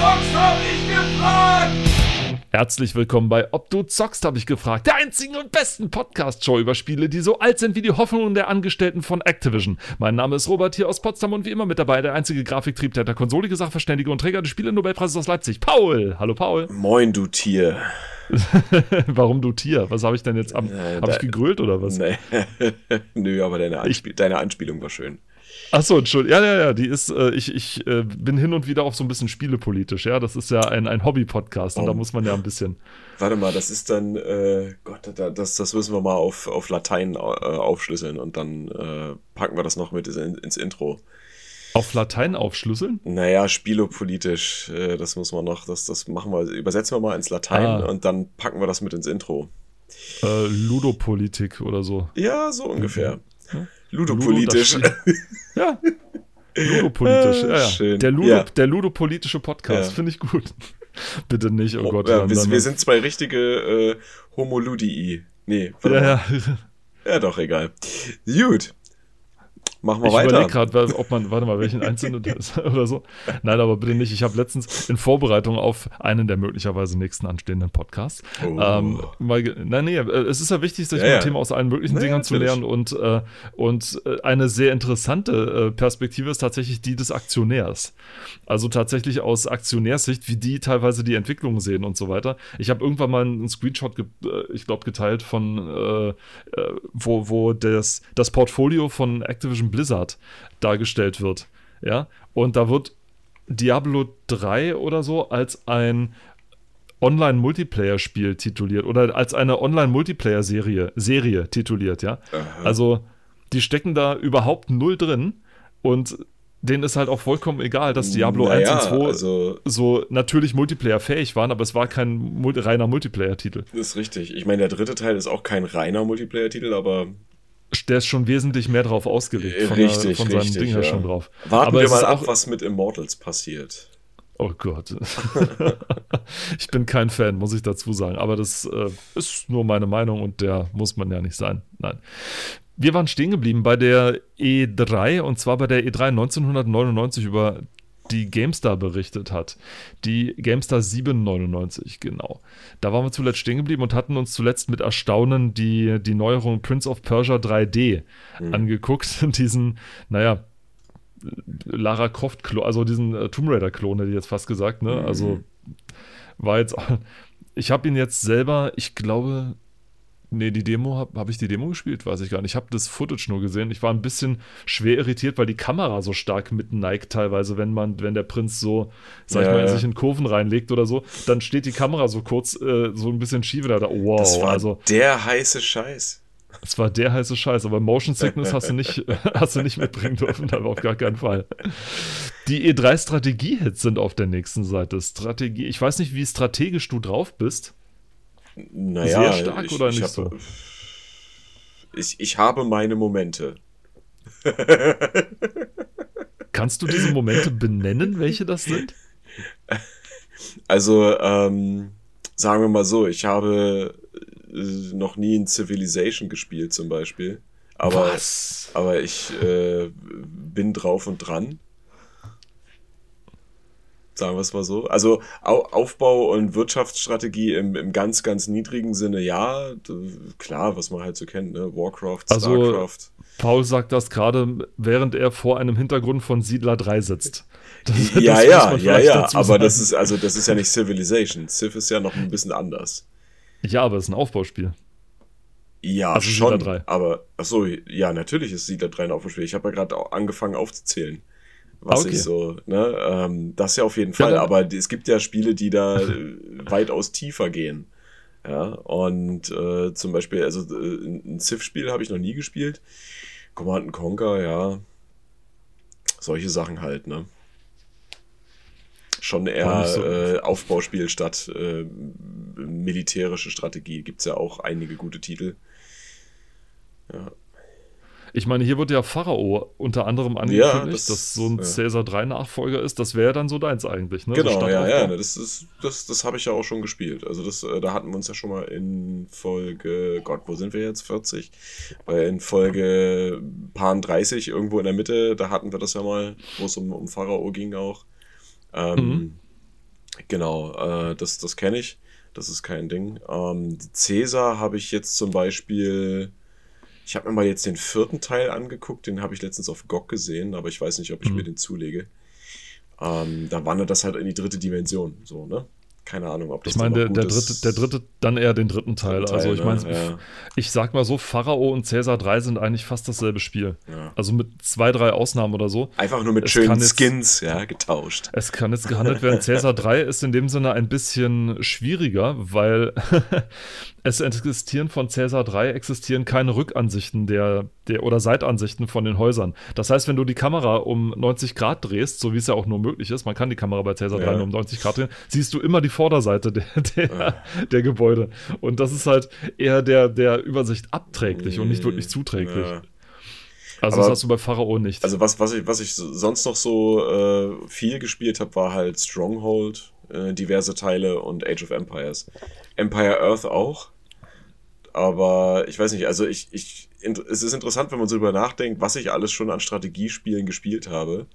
zockst, hab ich gefragt! Herzlich willkommen bei Ob du zockst, habe ich gefragt. Der einzigen und besten Podcast-Show über Spiele, die so alt sind wie die Hoffnungen der Angestellten von Activision. Mein Name ist Robert hier aus Potsdam und wie immer mit dabei der einzige Grafiktriebtäter, konsolige Sachverständige und Träger des Spiele-Nobelpreises aus Leipzig, Paul. Hallo Paul. Moin, du Tier. Warum du Tier? Was habe ich denn jetzt am. Äh, habe ich gegrölt oder was? Nee. Nö, aber deine, Anspiel deine Anspielung war schön. Achso, Entschuldigung. Ja, ja, ja, die ist, äh, ich, ich äh, bin hin und wieder auch so ein bisschen spielepolitisch, ja. Das ist ja ein, ein Hobby-Podcast und Oh. da muss man ja ein bisschen. Warte mal, das ist dann, äh, Gott, da- das, das müssen wir mal auf, auf Latein äh, aufschlüsseln und dann äh, packen wir das noch mit in, ins Intro. Auf Latein aufschlüsseln? Naja, spielopolitisch, äh, das muss man noch, das, das machen wir, übersetzen wir mal ins Latein Ah. und dann packen wir das mit ins Intro. Äh, Ludopolitik oder so. Ja, so ungefähr. Ludopolitisch. Ludo, Ja. Ludopolitisch, ja, ja. Schön. Der, Ludo, Ja. der ludopolitische Podcast, Ja. finde ich gut. Bitte nicht, oh, Oh, Gott. ja, dann- wir, wir sind zwei richtige äh, Homoludii. Nee, Ja, ja. Ja, doch, egal. Gut. Machen wir Ich weiter. überlege gerade, ob man, warte mal, welchen einzelnen das oder so. Nein, aber bitte nicht. Ich habe letztens in Vorbereitung auf einen der möglicherweise nächsten anstehenden Podcasts. Oh. Ähm, mal, nein, nee, äh, es ist ja wichtig, sich Ja, ja. Thema aus allen möglichen Na, Dingern zu nähern und, äh, und äh, eine sehr interessante äh, Perspektive ist tatsächlich die des Aktionärs. Also tatsächlich aus Aktionärssicht, wie die teilweise die Entwicklung sehen und so weiter. Ich habe irgendwann mal einen Screenshot, ich glaube, geteilt von, äh, wo, wo das, das Portfolio von Activision Blizzard dargestellt wird. Ja, und da wird Diablo 3 oder so als ein Online-Multiplayer-Spiel tituliert oder als eine Online-Multiplayer-Serie Serie tituliert, ja. Aha. Also, die stecken da überhaupt null drin und denen ist halt auch vollkommen egal, dass Diablo 1 Naja, und 2 also so natürlich Multiplayer-fähig waren, aber es war kein Mul reiner Multiplayer-Titel. das ist richtig. Ich meine, der dritte Teil ist auch kein reiner Multiplayer-Titel, aber Der ist schon wesentlich mehr drauf ausgelegt. Äh, Von, richtig, der, von seinem richtig, Ding ja. schon drauf. warten aber wir mal ab, auch, was mit Immortals passiert. Oh Gott. ich bin kein Fan, muss ich dazu sagen. Aber das äh, ist nur meine Meinung und der muss man ja nicht sein. Nein. Wir waren stehen geblieben bei der E3 und zwar bei der E3 1999 über die GameStar berichtet hat. Die GameStar 799, genau. Da waren wir zuletzt stehen geblieben und hatten uns zuletzt mit Erstaunen die, die Neuerung Prince of Persia 3D angeguckt. Diesen, naja, Lara Croft Klon, also diesen äh, Tomb Raider Klon hätte ich jetzt fast gesagt, ne? Also war jetzt ich habe ihn jetzt selber, ich glaube nee, die Demo habe hab ich die Demo gespielt, weiß ich gar nicht. Ich habe das Footage nur gesehen. Ich war ein bisschen schwer irritiert, weil die Kamera so stark mit neigt teilweise, wenn man wenn der Prinz so sag ich Ja, mal ja. sich in Kurven reinlegt oder so, dann steht die Kamera so kurz äh, so ein bisschen schief da. Wow, Das war also der heiße Scheiß. es war der heiße Scheiß, aber Motion Sickness hast du nicht, hast du nicht mitbringen dürfen, aber auf gar keinen Fall. Die E3-Strategie-Hits sind auf der nächsten Seite. Strategie, ich weiß nicht, wie strategisch du drauf bist. Naja, Sehr stark ich, oder ich nicht hab, so? Ich, ich habe meine Momente. Kannst du diese Momente benennen, welche das sind? Also, ähm, sagen wir mal so, ich habe äh, noch nie in Civilization gespielt zum Beispiel. Aber, Was? aber ich äh, bin drauf und dran. Sagen wir es mal so. Also Au Aufbau und Wirtschaftsstrategie im, im ganz, ganz niedrigen Sinne, ja. Klar, was man halt so kennt, ne? Warcraft, Also, Starcraft. Paul sagt das gerade, während er vor einem Hintergrund von Siedler 3 sitzt. Das- ja, das ja, ja, ja. Aber sagen. das ist, also das ist ja nicht Civilization. Civ ist ja noch ein bisschen anders. Ja, aber es ist ein Aufbauspiel. Ja, Also schon. Siedler 3. Aber, ach so, ja, natürlich ist Siedler 3 ein Aufbauspiel. Ich habe ja gerade auch angefangen aufzuzählen. Was okay. ich so, ne, ähm, das ja auf jeden Fall. dann- aber es gibt ja Spiele, die da äh, weitaus tiefer gehen. Ja, und äh, zum Beispiel, also äh, ein Civ-Spiel habe ich noch nie gespielt. Command Conquer, ja. Solche Sachen halt, ne? Schon eher so- äh, Aufbauspiel statt äh, militärische Strategie. Gibt's ja auch einige gute Titel. Ja. Ich meine, hier wird ja Pharao unter anderem angekündigt, das- dass so ein ja. Caesar 3 Nachfolger ist. Das wäre ja dann so deins eigentlich, ne? So Genau, ja, Stadtaufbau. ja, ne, das ist, das, das habe ich ja auch schon gespielt. Also das, äh, da hatten wir uns ja schon mal in Folge, Gott, wo sind wir jetzt? 40? Weil in Folge Pan 30, irgendwo in der Mitte, da hatten wir das ja mal, wo es um, um Pharao ging auch. Ähm, Mhm. Genau, äh, das, das kenne ich. Das ist kein Ding. Ähm, Cäsar habe ich jetzt zum Beispiel. Ich habe mir mal jetzt den vierten Teil angeguckt, den habe ich letztens auf GOG gesehen, aber ich weiß nicht, ob ich Mhm. mir den zulege. Ähm, da wandert das halt in die dritte Dimension, so, ne? Keine Ahnung, ob das Ich meine, der, der, dritte, der dritte, dann eher den dritten Teil. Also Teil, ich ne? meine, Ja. ich sag mal so, Pharao und Cäsar 3 sind eigentlich fast dasselbe Spiel. Ja. Also mit zwei, drei Ausnahmen oder so. Einfach nur mit Es schönen jetzt- Skins, ja, getauscht. Es kann jetzt gehandelt werden. Cäsar 3 ist in dem Sinne ein bisschen schwieriger, weil es existieren von Cäsar 3 existieren keine Rückansichten der, der oder Seitansichten von den Häusern. Das heißt, wenn du die Kamera um 90 Grad drehst, so wie es ja auch nur möglich ist, man kann die Kamera bei Cäsar 3 Ja. nur um 90 Grad drehen, siehst du immer die Vorderseite der, der, der Gebäude. Und das ist halt eher der, der Übersicht abträglich und nicht wirklich zuträglich. Ja. Also Aber- das hast du bei Pharao nicht. Also was, was, ich, was ich sonst noch so äh, viel gespielt habe, war halt Stronghold, äh, diverse Teile und Age of Empires. Empire Earth auch. Aber ich weiß nicht, also ich, ich, es ist interessant, wenn man so drüber nachdenkt, was ich alles schon an Strategiespielen gespielt habe.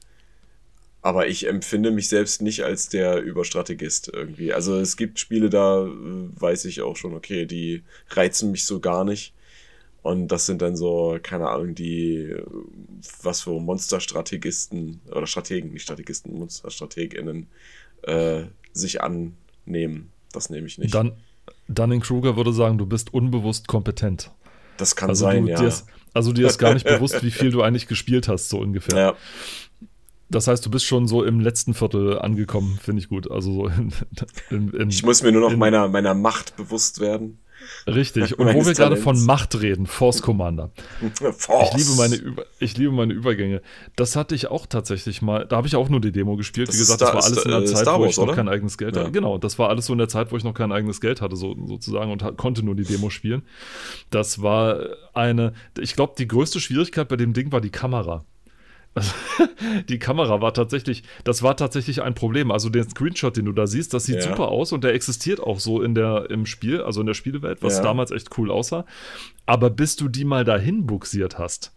Aber ich empfinde mich selbst nicht als der Überstrategist irgendwie. Also es gibt Spiele, da äh, weiß ich auch schon, okay, die reizen mich so gar nicht. Und das sind dann so, keine Ahnung, die, äh, was für Monsterstrategisten oder Strategen, nicht Strategisten, Monsterstrateginnen äh, sich annehmen. Das nehme ich nicht. Dann, Dunning-Kruger würde sagen, du bist unbewusst kompetent. das kann Also, sein, du, ja. dir ist, also dir ist gar nicht bewusst, wie viel du eigentlich gespielt hast, so ungefähr. ja. Das heißt, du bist schon so im letzten Viertel angekommen, finde ich gut. Also so in, in, in, Ich muss mir nur noch in- meiner, meiner Macht bewusst werden. Richtig. Und wo wir gerade von. Macht reden, Force Commander. Force. Ich liebe, meine Über ich liebe meine Übergänge. Das hatte ich auch tatsächlich mal. Da habe ich auch nur die Demo gespielt. Das Wie gesagt, Star- das war alles in der äh, Zeit, Star wo Wars, ich noch oder? kein eigenes Geld Ja. hatte. Genau, das war alles so in der Zeit, wo ich noch kein eigenes Geld hatte, so, sozusagen, und konnte nur die Demo spielen. Das war eine, ich glaube, die größte Schwierigkeit bei dem Ding war die Kamera. Also, die Kamera war tatsächlich, das war tatsächlich ein Problem. Also den Screenshot, den du da siehst, das sieht Ja. super aus und der existiert auch so in der, im Spiel, also in der Spielewelt, was Ja. damals echt cool aussah. Aber bis du die mal dahin buxiert hast,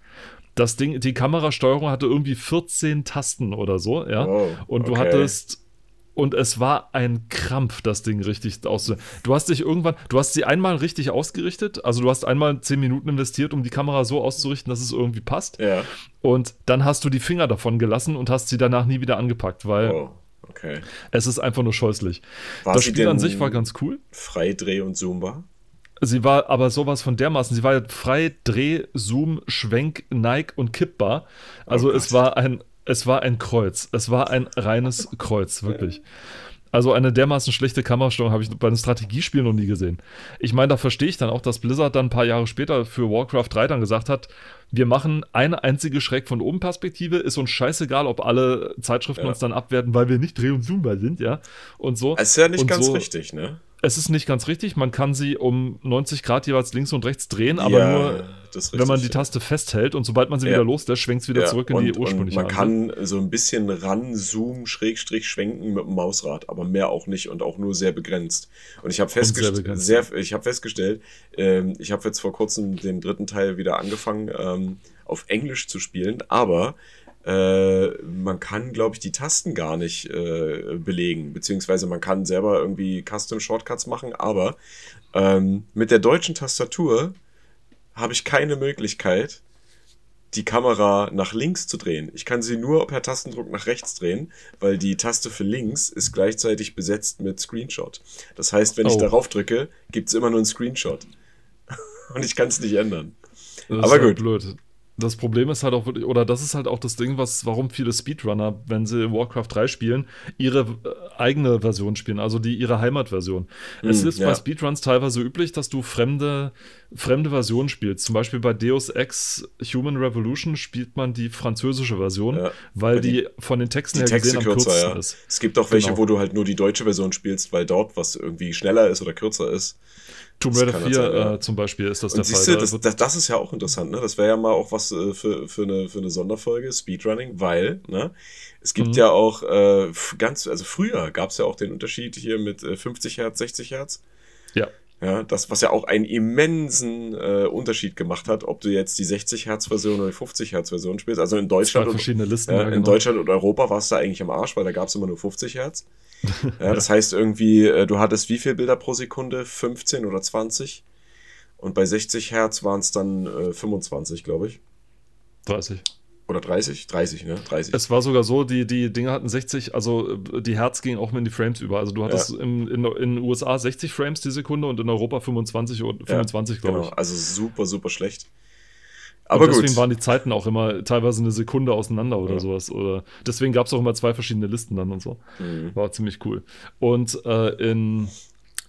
das Ding, die Kamerasteuerung hatte irgendwie 14 Tasten oder so, ja. Wow, und du okay. hattest und es war ein Krampf, das Ding richtig auszu. Du hast dich irgendwann, du hast sie einmal richtig ausgerichtet, also du hast einmal 10 Minuten investiert, um die Kamera so auszurichten, dass es irgendwie passt. Ja. Und dann hast du die Finger davon gelassen und hast sie danach nie wieder angepackt, weil Oh, okay. es ist einfach nur scheußlich. War das Spiel an sich war ganz cool. Freidreh- und Zoombar? Sie war aber sowas von dermaßen. Sie war frei, Dreh, Zoom, Schwenk, Nike und kippbar. Also Oh es war ein, es war ein Kreuz. Es war ein reines Kreuz, wirklich. Also eine dermaßen schlechte Kamerasteuerung habe ich bei einem Strategiespiel noch nie gesehen. Ich meine, da verstehe ich dann auch, dass Blizzard dann ein paar Jahre später für Warcraft 3 dann gesagt hat, wir machen eine einzige schräg von oben Perspektive, ist uns scheißegal, ob alle Zeitschriften Ja. uns dann abwerten, weil wir nicht Dreh- und Zoombar sind, ja. Und so. Das ist ja nicht und ganz so, richtig, ne? es ist nicht ganz richtig. Man kann sie um 90 Grad jeweils links und rechts drehen, aber Ja, nur, das wenn man die Taste festhält und sobald man sie Ja. wieder loslässt, schwenkt es wieder Ja, zurück in und, die ursprüngliche man Ansicht. kann so ein bisschen ranzoomen, Schrägstrich schwenken mit dem Mausrad, aber mehr auch nicht und auch nur sehr begrenzt. Und ich habe festgest hab festgestellt, ähm, ich habe jetzt vor kurzem den dritten Teil wieder angefangen, ähm, auf Englisch zu spielen, aber äh, man kann, glaube ich, die Tasten gar nicht äh, belegen, beziehungsweise man kann selber irgendwie Custom Shortcuts machen, aber ähm, mit der deutschen Tastatur habe ich keine Möglichkeit, die Kamera nach links zu drehen. Ich kann sie nur per Tastendruck nach rechts drehen, weil die Taste für links ist gleichzeitig besetzt mit Screenshot. Das heißt, wenn ich Oh. darauf drücke, gibt es immer nur einen Screenshot. Und ich kann es nicht ändern. Das aber gut. blöd. Das Problem ist halt auch wirklich, oder das ist halt auch das Ding, was, warum viele Speedrunner, wenn sie Warcraft 3 spielen, ihre äh, eigene Version spielen, also die ihre Heimatversion. es Hm, ist ja. bei Speedruns teilweise üblich, dass du fremde, fremde Versionen spielst. Zum Beispiel bei Deus Ex Human Revolution spielt man die französische Version, Ja, weil die- die, von den Texten her Texte gesehen am kürzer, kürzesten ja. ist. Es gibt auch welche, Genau. wo du halt nur die deutsche Version spielst, weil dort was irgendwie schneller ist oder kürzer ist. Tomb Raider kann 4 das sein, äh, zum Beispiel ist das Und der siehst Fall. du, Da das, das, das ist ja auch interessant, ne? Das wäre ja mal auch was äh, für, für, eine, für eine Sonderfolge, Speedrunning, weil, ne? Es gibt Mhm. ja auch äh, ganz, also früher gab es ja auch den Unterschied hier mit äh, 50 Hertz, 60 Hertz. ja. Ja, das, was ja auch einen immensen äh, Unterschied gemacht hat, ob du jetzt die 60 Hertz Version oder die 50 Hertz Version spielst. Also in Deutschland verschiedene Listen. ja, ja, in genau. Deutschland und Europa warst du eigentlich am Arsch, weil da gab es immer nur 50 Hertz. Ja, das heißt irgendwie, äh, du hattest wie viel Bilder pro Sekunde? 15 oder 20? Und bei 60 Hertz waren es dann äh, 25, glaube ich. 30. Oder 30? 30, ne? 30. Es war sogar so, die, die Dinge hatten 60, also äh, die Herz ging auch mit in die Frames über. Also du hattest im, in, in den USA 60 Frames die Sekunde und in Europa 25 oder 25, glaube genau, ich. also super, super schlecht. Aber Aber deswegen gut. waren die Zeiten auch immer teilweise eine Sekunde auseinander oder Ja. sowas. Oder deswegen gab es auch immer zwei verschiedene Listen dann und so. Mhm. War ziemlich cool. Und äh, in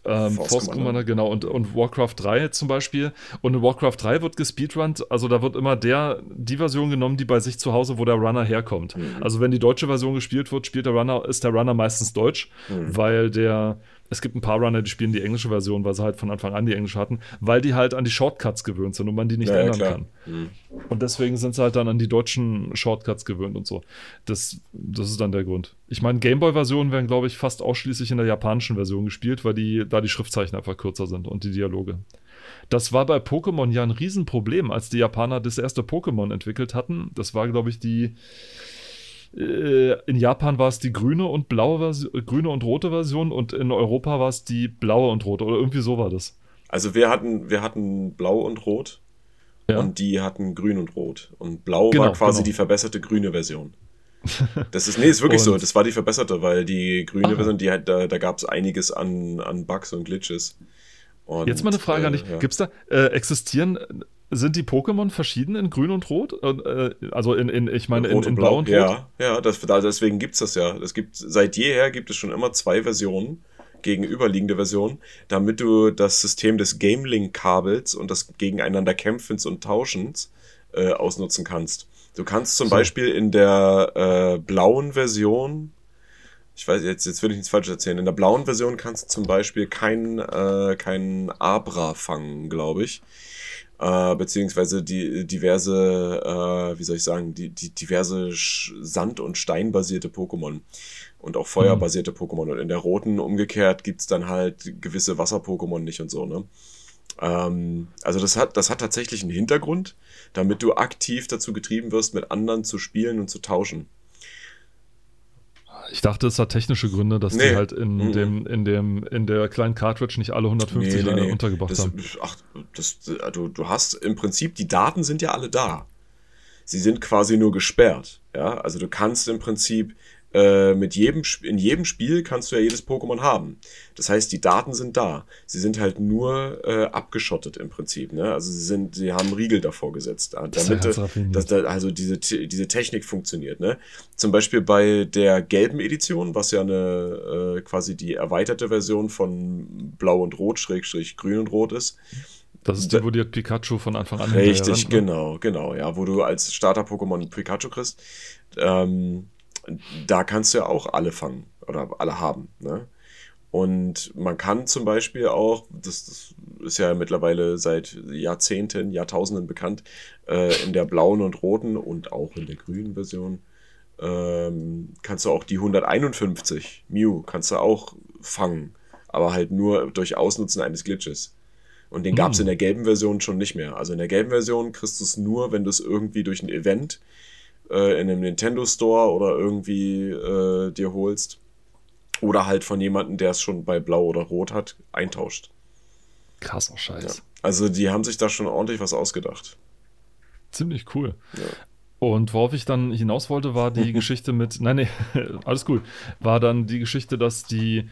ähm, Force Force, Commander. Commander, genau, und, und Warcraft 3 zum Beispiel. Und in Warcraft 3 wird gespeedrunnt, also da wird immer der, die Version genommen, die bei sich zu Hause, wo der Runner herkommt. Mhm. Also wenn die deutsche Version gespielt wird, spielt der Runner, ist der Runner meistens deutsch, Mhm. weil der, es gibt ein paar Runner, die spielen die englische Version, weil sie halt von Anfang an die englische hatten, weil die halt an die Shortcuts gewöhnt sind und man die nicht Ja, ändern klar. kann. Mhm. Und deswegen sind sie halt dann an die deutschen Shortcuts gewöhnt und so. Das, das ist dann der Grund. Ich meine, Gameboy-Versionen werden, glaube ich, fast ausschließlich in der japanischen Version gespielt, weil die, da die Schriftzeichen einfach kürzer sind und die Dialoge. Das war bei Pokémon ja ein Riesenproblem, als die Japaner das erste Pokémon entwickelt hatten. Das war, glaube ich, die. Äh, In Japan war es die grüne und blaue Version, grüne und rote Version und in Europa war es die blaue und rote oder irgendwie so war das. Also wir hatten, wir hatten Blau und Rot Ja. und die hatten Grün und Rot. Und Blau Genau, war quasi genau. die verbesserte grüne Version. Das ist, nee, ist wirklich so. Das war die verbesserte, weil die grüne Aha. Version, die da, da gab es einiges an, an Bugs und Glitches. Und, Jetzt mal eine Frage an dich. äh, ja. Gibt's da, äh, existieren, sind die Pokémon verschieden in Grün und Rot? Äh, also in, in, ich meine, in, Rot in Blau und Rot? Ja, ja das, da- deswegen gibt es das ja. Es gibt, seit jeher gibt es schon immer zwei Versionen, gegenüberliegende Versionen, damit du das System des Game-Link-Kabels und das gegeneinander Kämpfens und Tauschens äh, ausnutzen kannst. Du kannst zum So. Beispiel in der äh, blauen Version, ich weiß, jetzt, jetzt will ich nichts falsch erzählen, in der blauen Version kannst du zum Beispiel kein, äh, kein Abra fangen, glaube ich. Äh, beziehungsweise die diverse, äh, wie soll ich sagen, die, die diverse Sand- und Steinbasierte Pokémon und auch Feuerbasierte Pokémon. Und in der roten umgekehrt gibt's dann halt gewisse Wasser-Pokémon nicht und so, ne? Ähm, also das hat, das hat tatsächlich einen Hintergrund, damit du aktiv dazu getrieben wirst, mit anderen zu spielen und zu tauschen. Ich dachte, es hat technische Gründe, dass Nee. die halt in, Mhm. dem, in, dem, in der kleinen Cartridge nicht alle 150 Nee, nee, untergebracht das, haben. Ach, das, du, du hast im Prinzip, die Daten sind ja alle da. Sie sind quasi nur gesperrt. Ja, also du kannst im Prinzip äh, mit jedem, in jedem Spiel kannst du ja jedes Pokémon haben. Das heißt, die Daten sind da. Sie sind halt nur äh, abgeschottet im Prinzip. Ne? Also sie sind, sie haben Riegel davor gesetzt, äh, Das damit, raffiniert. dass da, also diese, diese Technik funktioniert. Ne? Zum Beispiel bei der gelben Edition, was ja eine äh, quasi die erweiterte Version von Blau und Rot, Schrägstrich Grün und Rot ist. Das ist die, wo dir Pikachu von Anfang an Richtig, rennt, ne? genau, genau, ja, wo du als Starter-Pokémon Pikachu kriegst. Ähm, da kannst du ja auch alle fangen oder alle haben. Ne? Und man kann zum Beispiel auch, das, das ist ja mittlerweile seit Jahrzehnten, Jahrtausenden bekannt, äh, in der blauen und roten und auch in der grünen Version ähm, kannst du auch die 151 Mew kannst du auch fangen, aber halt nur durch Ausnutzen eines Glitches. Und den gab es Hm. in der gelben Version schon nicht mehr. Also in der gelben Version kriegst du es nur, wenn du es irgendwie durch ein Event äh, in einem Nintendo Store oder irgendwie äh, dir holst. Oder halt von jemandem, der es schon bei Blau oder Rot hat, eintauscht. Krasser Scheiß. Ja. Also die haben sich da schon ordentlich was ausgedacht. Ziemlich cool. Ja. Und worauf ich dann hinaus wollte, war die Geschichte mit, nein, nee, alles gut, war dann die Geschichte, dass die,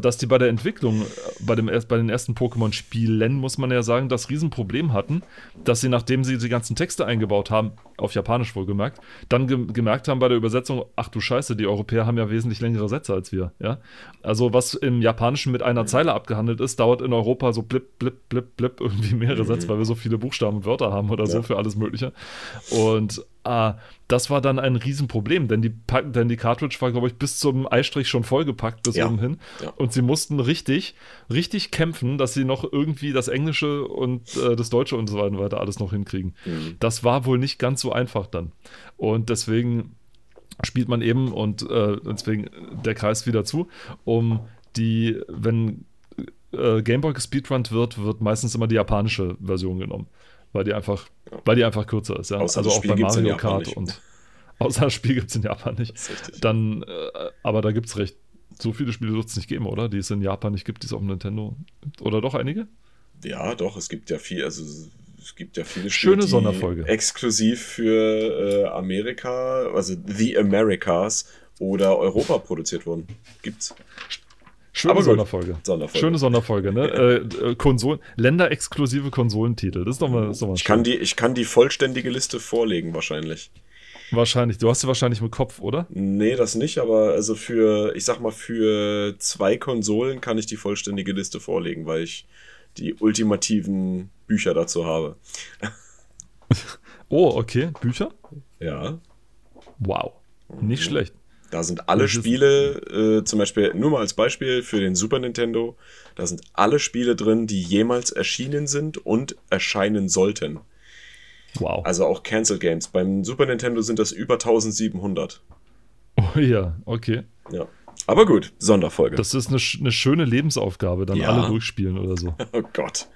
dass die bei der Entwicklung, äh, bei, dem, bei den ersten Pokémon-Spielen, muss man ja sagen, das Riesenproblem hatten, dass sie, nachdem sie die ganzen Texte eingebaut haben, auf Japanisch wohlgemerkt, dann ge gemerkt haben bei der Übersetzung, ach du Scheiße, die Europäer haben ja wesentlich längere Sätze als wir, ja. Also was im Japanischen mit einer Zeile abgehandelt ist, dauert in Europa so blip, blip, blip, blip irgendwie mehrere Sätze, weil wir so viele Buchstaben und Wörter haben oder so Ja. für alles Mögliche. Und ah, das war dann ein Riesenproblem, denn die, denn die Cartridge war, glaube ich, bis zum Eistrich schon vollgepackt bis Ja. oben hin. Ja. Und sie mussten richtig, richtig kämpfen, dass sie noch irgendwie das Englische und äh, das Deutsche und so weiter alles noch hinkriegen. Mhm. Das war wohl nicht ganz so einfach dann. Und deswegen spielt man eben und äh, deswegen der Kreis wieder zu, um die, wenn äh, Gameboy gespeedrunnt wird, wird meistens immer die japanische Version genommen. Weil die einfach, ja. weil die einfach kürzer ist, ja. Außer also auch Spiel bei Mario Kart und außer das Spiel gibt es in Japan nicht. Dann, äh, aber da gibt es recht. So viele Spiele wird es nicht geben, oder? Die es in Japan nicht gibt, die es auf dem Nintendo. Oder doch einige? Ja, doch, es gibt ja viel, also es gibt ja viele Schöne die Sonderfolge. exklusiv für äh, Amerika, also The Americas oder Europa produziert wurden. Gibt's. Schöne Aber. Sonderfolge. Sonderfolge. Schöne Sonderfolge, ne? äh, äh, Konsolen, länderexklusive Konsolentitel. Das ist doch mal, ist doch mal Ich schön. kann, die, ich kann die vollständige Liste vorlegen, wahrscheinlich. Wahrscheinlich. Du hast sie wahrscheinlich im Kopf, oder? Nee, das nicht, aber also für, ich sag mal, für zwei Konsolen kann ich die vollständige Liste vorlegen, weil ich die ultimativen Bücher dazu habe. Oh, okay. Bücher? Ja. Wow. Mhm. Nicht schlecht. Da sind alle ist- Spiele, äh, zum Beispiel, nur mal als Beispiel für den Super Nintendo, da sind alle Spiele drin, die jemals erschienen sind und erscheinen sollten. Wow. Also auch Cancel Games. Beim Super Nintendo sind das über 1700. Oh ja, okay. Ja. Aber gut, Sonderfolge. Das ist eine, eine schöne Lebensaufgabe, dann Ja. alle durchspielen oder so. oh Gott.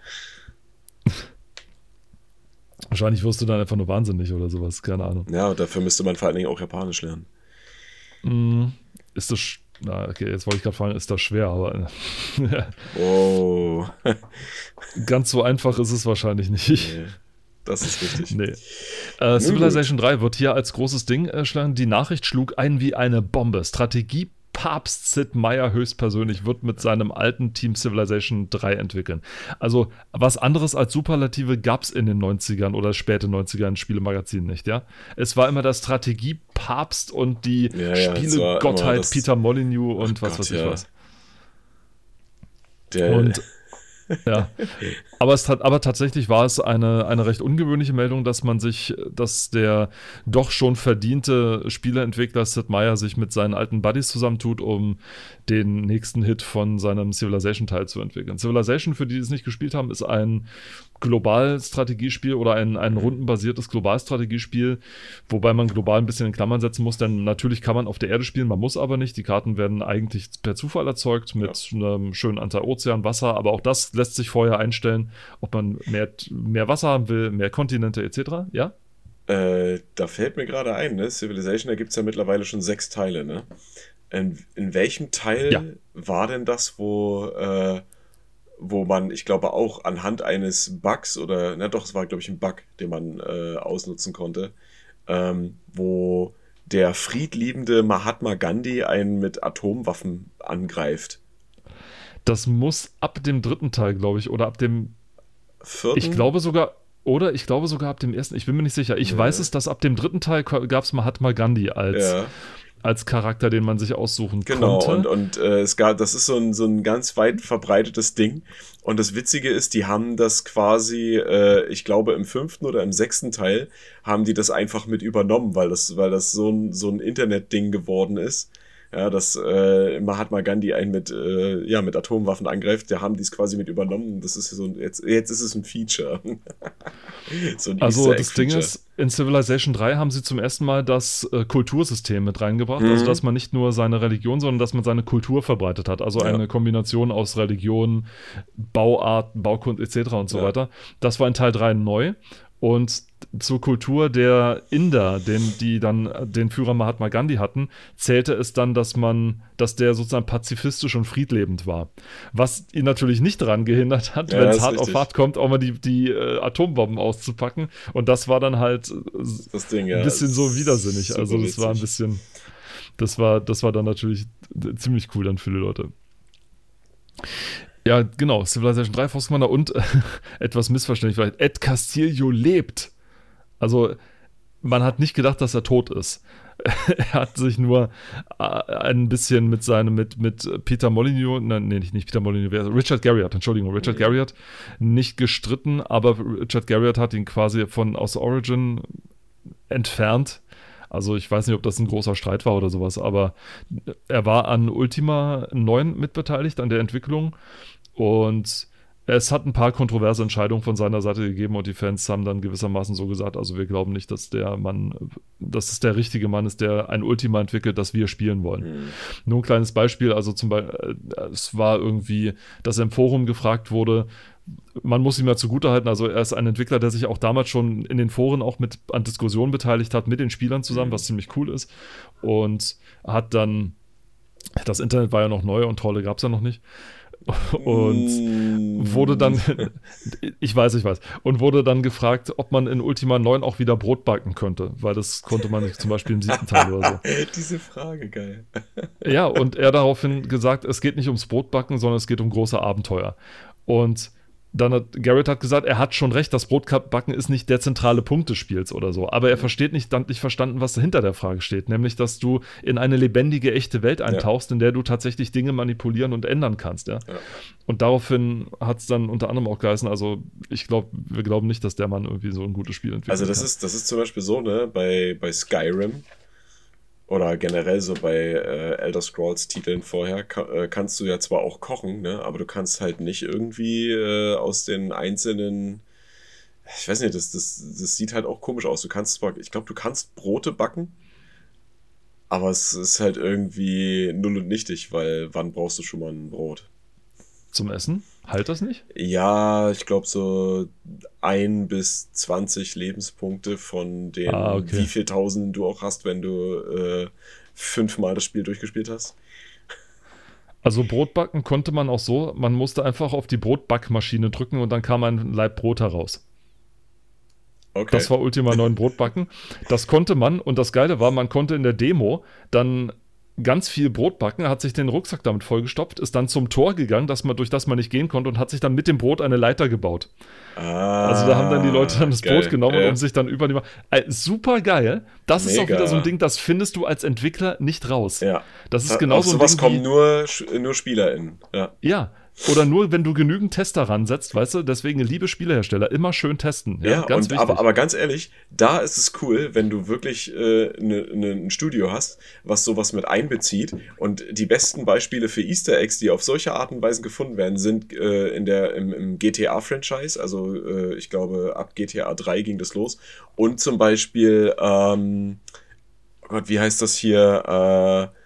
Wahrscheinlich wirst du dann einfach nur wahnsinnig oder sowas, keine Ahnung. Ja, dafür müsste man vor allen Dingen auch Japanisch lernen. Ist das. Na, okay, jetzt wollte ich gerade fragen, ist das schwer, aber Oh. ganz so einfach ist es wahrscheinlich nicht. Nee, das ist richtig. Nee. Äh, Civilization 3 wird hier als großes Ding äh, schlagen. Die Nachricht schlug ein wie eine Bombe. Strategie Papst Sid Meier höchstpersönlich wird mit seinem alten Team Civilization 3 entwickeln. Also was anderes als Superlative gab es in den 90ern oder späte 90er in Spielemagazinen nicht, ja? Es war immer der Strategie Papst und die Ja, ja, Spiele-Gottheit Peter Molyneux und was Gott, weiß ich ja. was. Der, Und ja, aber, es aber tatsächlich war es eine, eine recht ungewöhnliche Meldung, dass man sich, dass der doch schon verdiente Spieleentwickler Sid Meier sich mit seinen alten Buddies zusammentut, um den nächsten Hit von seinem Civilization-Teil zu entwickeln. Civilization, für die, die es nicht gespielt haben, ist ein Globalstrategiespiel oder ein, ein rundenbasiertes Globalstrategiespiel, wobei man global ein bisschen in Klammern setzen muss, denn natürlich kann man auf der Erde spielen, man muss aber nicht. Die Karten werden eigentlich per Zufall erzeugt mit einem schönen Anteil Ozean, Wasser, aber auch das lässt sich vorher einstellen, ob man mehr, mehr Wasser haben will, mehr Kontinente etc. Ja? Äh, da fällt mir gerade ein, ne? Civilization, da gibt es ja mittlerweile schon sechs Teile, ne? In, in welchem Teil Ja. war denn das, wo, äh, wo man, ich glaube, auch anhand eines Bugs oder, na doch, es war, glaube ich, ein Bug, den man äh, ausnutzen konnte, ähm, wo der friedliebende Mahatma Gandhi einen mit Atomwaffen angreift. Das muss ab dem dritten Teil, glaube ich, oder ab dem Vierten? Ich glaube sogar, oder ich glaube sogar ab dem ersten, ich bin mir nicht sicher. Ich Ja. weiß es, dass ab dem dritten Teil gab es Mahatma Gandhi als, Ja. Als Charakter, den man sich aussuchen Genau, konnte. und, und äh, es gab, das ist so ein, so ein ganz weit verbreitetes Ding. Und das Witzige ist, die haben das quasi, äh, ich glaube, im fünften oder im sechsten Teil haben die das einfach mit übernommen, weil das, weil das so ein, so ein Internet-Ding geworden ist. Ja, dass äh, Mahatma Gandhi einen mit, äh, ja, mit Atomwaffen angreift, da haben die es quasi mit übernommen. Das ist so ein, jetzt, jetzt ist es ein Feature. so ein also das Ding ist, in Civilization 3 haben sie zum ersten Mal das äh, Kultursystem mit reingebracht. Mhm. Also dass man nicht nur seine Religion, sondern dass man seine Kultur verbreitet hat. Also Ja. eine Kombination aus Religion, Bauart, Baukunst etc. und so Ja. weiter. Das war in Teil 3 neu. Und zur Kultur der Inder, den, die dann äh, den Führer Mahatma Gandhi hatten, zählte es dann, dass man, dass der sozusagen pazifistisch und friedlebend war. Was ihn natürlich nicht daran gehindert hat, Ja, wenn es hart auf richtig. hart kommt, auch mal die, die äh, Atombomben auszupacken. Und das war dann halt äh, Ding, ja. ein bisschen so widersinnig. Also das war ein bisschen, das war, das war dann natürlich ziemlich cool dann für die Leute. Ja, genau, Civilization 3, Force Commander und etwas missverständlich vielleicht, Ed Castillo lebt. Also man hat nicht gedacht, dass er tot ist. er hat sich nur äh, ein bisschen mit seinem, mit, mit Peter Molyneux, nein, nee, nicht, nicht Peter Molyneux, Richard Garriott, Entschuldigung, Richard. Garriott, nicht gestritten, aber Richard Garriott hat ihn quasi von aus Origin entfernt. Also ich weiß nicht, ob das ein großer Streit war oder sowas, aber er war an Ultima 9 mitbeteiligt, an der Entwicklung und es hat ein paar kontroverse Entscheidungen von seiner Seite gegeben und die Fans haben dann gewissermaßen so gesagt, also wir glauben nicht, dass der Mann, dass es der richtige Mann ist, der ein Ultima entwickelt, das wir spielen wollen. Mhm. Nur ein kleines Beispiel, also zum Beispiel, äh, es war irgendwie, dass im Forum gefragt wurde, man muss ihm ja zugutehalten, also er ist ein Entwickler, der sich auch damals schon in den Foren auch mit an Diskussionen beteiligt hat, mit den Spielern zusammen, mhm. was ziemlich cool ist. Und hat dann, das Internet war ja noch neu und Trolle gab es ja noch nicht. Und mm. wurde dann, ich weiß, ich weiß, und wurde dann gefragt, ob man in Ultima 9 auch wieder Brot backen könnte, weil das konnte man nicht zum Beispiel im siebten Teil oder so. Diese Frage, geil. Ja, und er daraufhin gesagt, es geht nicht ums Brotbacken, sondern es geht um große Abenteuer. Und dann hat Garrett hat gesagt, er hat schon recht, das Brotbacken ist nicht der zentrale Punkt des Spiels oder so. Aber er versteht nicht, dann nicht verstanden, was hinter der Frage steht. Nämlich, dass du in eine lebendige, echte Welt eintauchst, ja. in der du tatsächlich Dinge manipulieren und ändern kannst. Ja? ja. Und daraufhin hat es dann unter anderem auch geheißen, also ich glaube, wir glauben nicht, dass der Mann irgendwie so ein gutes Spiel entwickelt. Also das kann. ist, das ist zum Beispiel so, ne, bei, bei Skyrim oder generell so bei äh, Elder Scrolls Titeln vorher ka äh, kannst du ja zwar auch kochen, ne, aber du kannst halt nicht irgendwie äh, aus den einzelnen ich weiß nicht, das, das, das sieht halt auch komisch aus. Du kannst zwar, ich glaube, du kannst Brote backen, aber es ist halt irgendwie null und nichtig, weil wann brauchst du schon mal ein Brot? Zum Essen? Halt das nicht? Ja, ich glaube so ein bis 20 Lebenspunkte von den ah, okay. wie viel Tausenden du auch hast, wenn du äh, fünfmal das Spiel durchgespielt hast. Also Brotbacken konnte man auch so, man musste einfach auf die Brotbackmaschine drücken und dann kam ein Leib Brot heraus. Okay. Das war Ultima 9 Brotbacken. Das konnte man und das Geile war, man konnte in der Demo dann ganz viel Brot backen, hat sich den Rucksack damit vollgestopft, ist dann zum Tor gegangen, dass man, durch das man nicht gehen konnte und hat sich dann mit dem Brot eine Leiter gebaut. Ah, also da haben dann die Leute dann das geil. Brot genommen, ja. um sich dann über die... Äh, super geil. Das Mega. ist auch wieder so ein Ding, das findest du als Entwickler nicht raus. Ja. Das ist genauso ein Ding kommen nur, nur SpielerInnen. Ja. ja, oder nur, wenn du genügend Tester ransetzt, weißt du? Deswegen, liebe Spielehersteller, immer schön testen. Ja, ja ganz und, aber, aber ganz ehrlich, da ist es cool, wenn du wirklich äh, ne, ne, ein Studio hast, was sowas mit einbezieht. Und die besten Beispiele für Easter Eggs, die auf solche Art und Weise gefunden werden, sind äh, in der, im, im GTA-Franchise. Also, äh, ich glaube, ab GTA 3 ging das los. Und zum Beispiel, ähm, oh Gott, wie heißt das hier? Äh,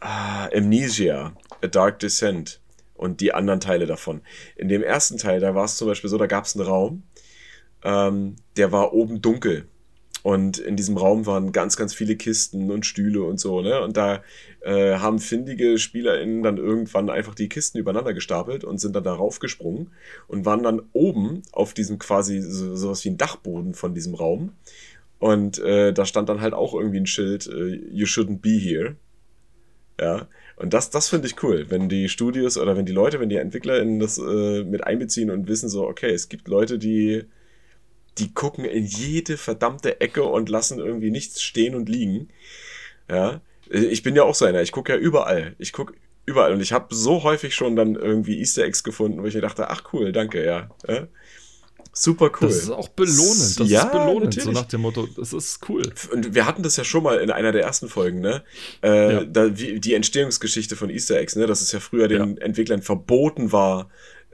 äh, Amnesia, A Dark Descent und die anderen Teile davon. In dem ersten Teil, da war es zum Beispiel so, da gab es einen Raum, ähm, der war oben dunkel. Und in diesem Raum waren ganz, ganz viele Kisten und Stühle und so, ne? Und da äh, haben findige SpielerInnen dann irgendwann einfach die Kisten übereinander gestapelt und sind dann darauf gesprungen und waren dann oben auf diesem quasi so, sowas wie ein Dachboden von diesem Raum. Und äh, da stand dann halt auch irgendwie ein Schild, äh, You shouldn't be here. Ja. Und das, das finde ich cool, wenn die Studios oder wenn die Leute, wenn die EntwicklerInnen das äh, mit einbeziehen und wissen so, okay, es gibt Leute, die, die gucken in jede verdammte Ecke und lassen irgendwie nichts stehen und liegen. Ja. Ich bin ja auch so einer, ich gucke ja überall. Ich gucke überall und ich habe so häufig schon dann irgendwie Easter Eggs gefunden, wo ich mir dachte, ach cool, danke, ja. ja? Super cool. Das ist auch belohnend. Das ja, ist belohnend, natürlich. so nach dem Motto, das ist cool. Und wir hatten das ja schon mal in einer der ersten Folgen, ne? Äh, ja. da, wie, die Entstehungsgeschichte von Easter Eggs, ne? Dass es ja früher den ja. Entwicklern verboten war,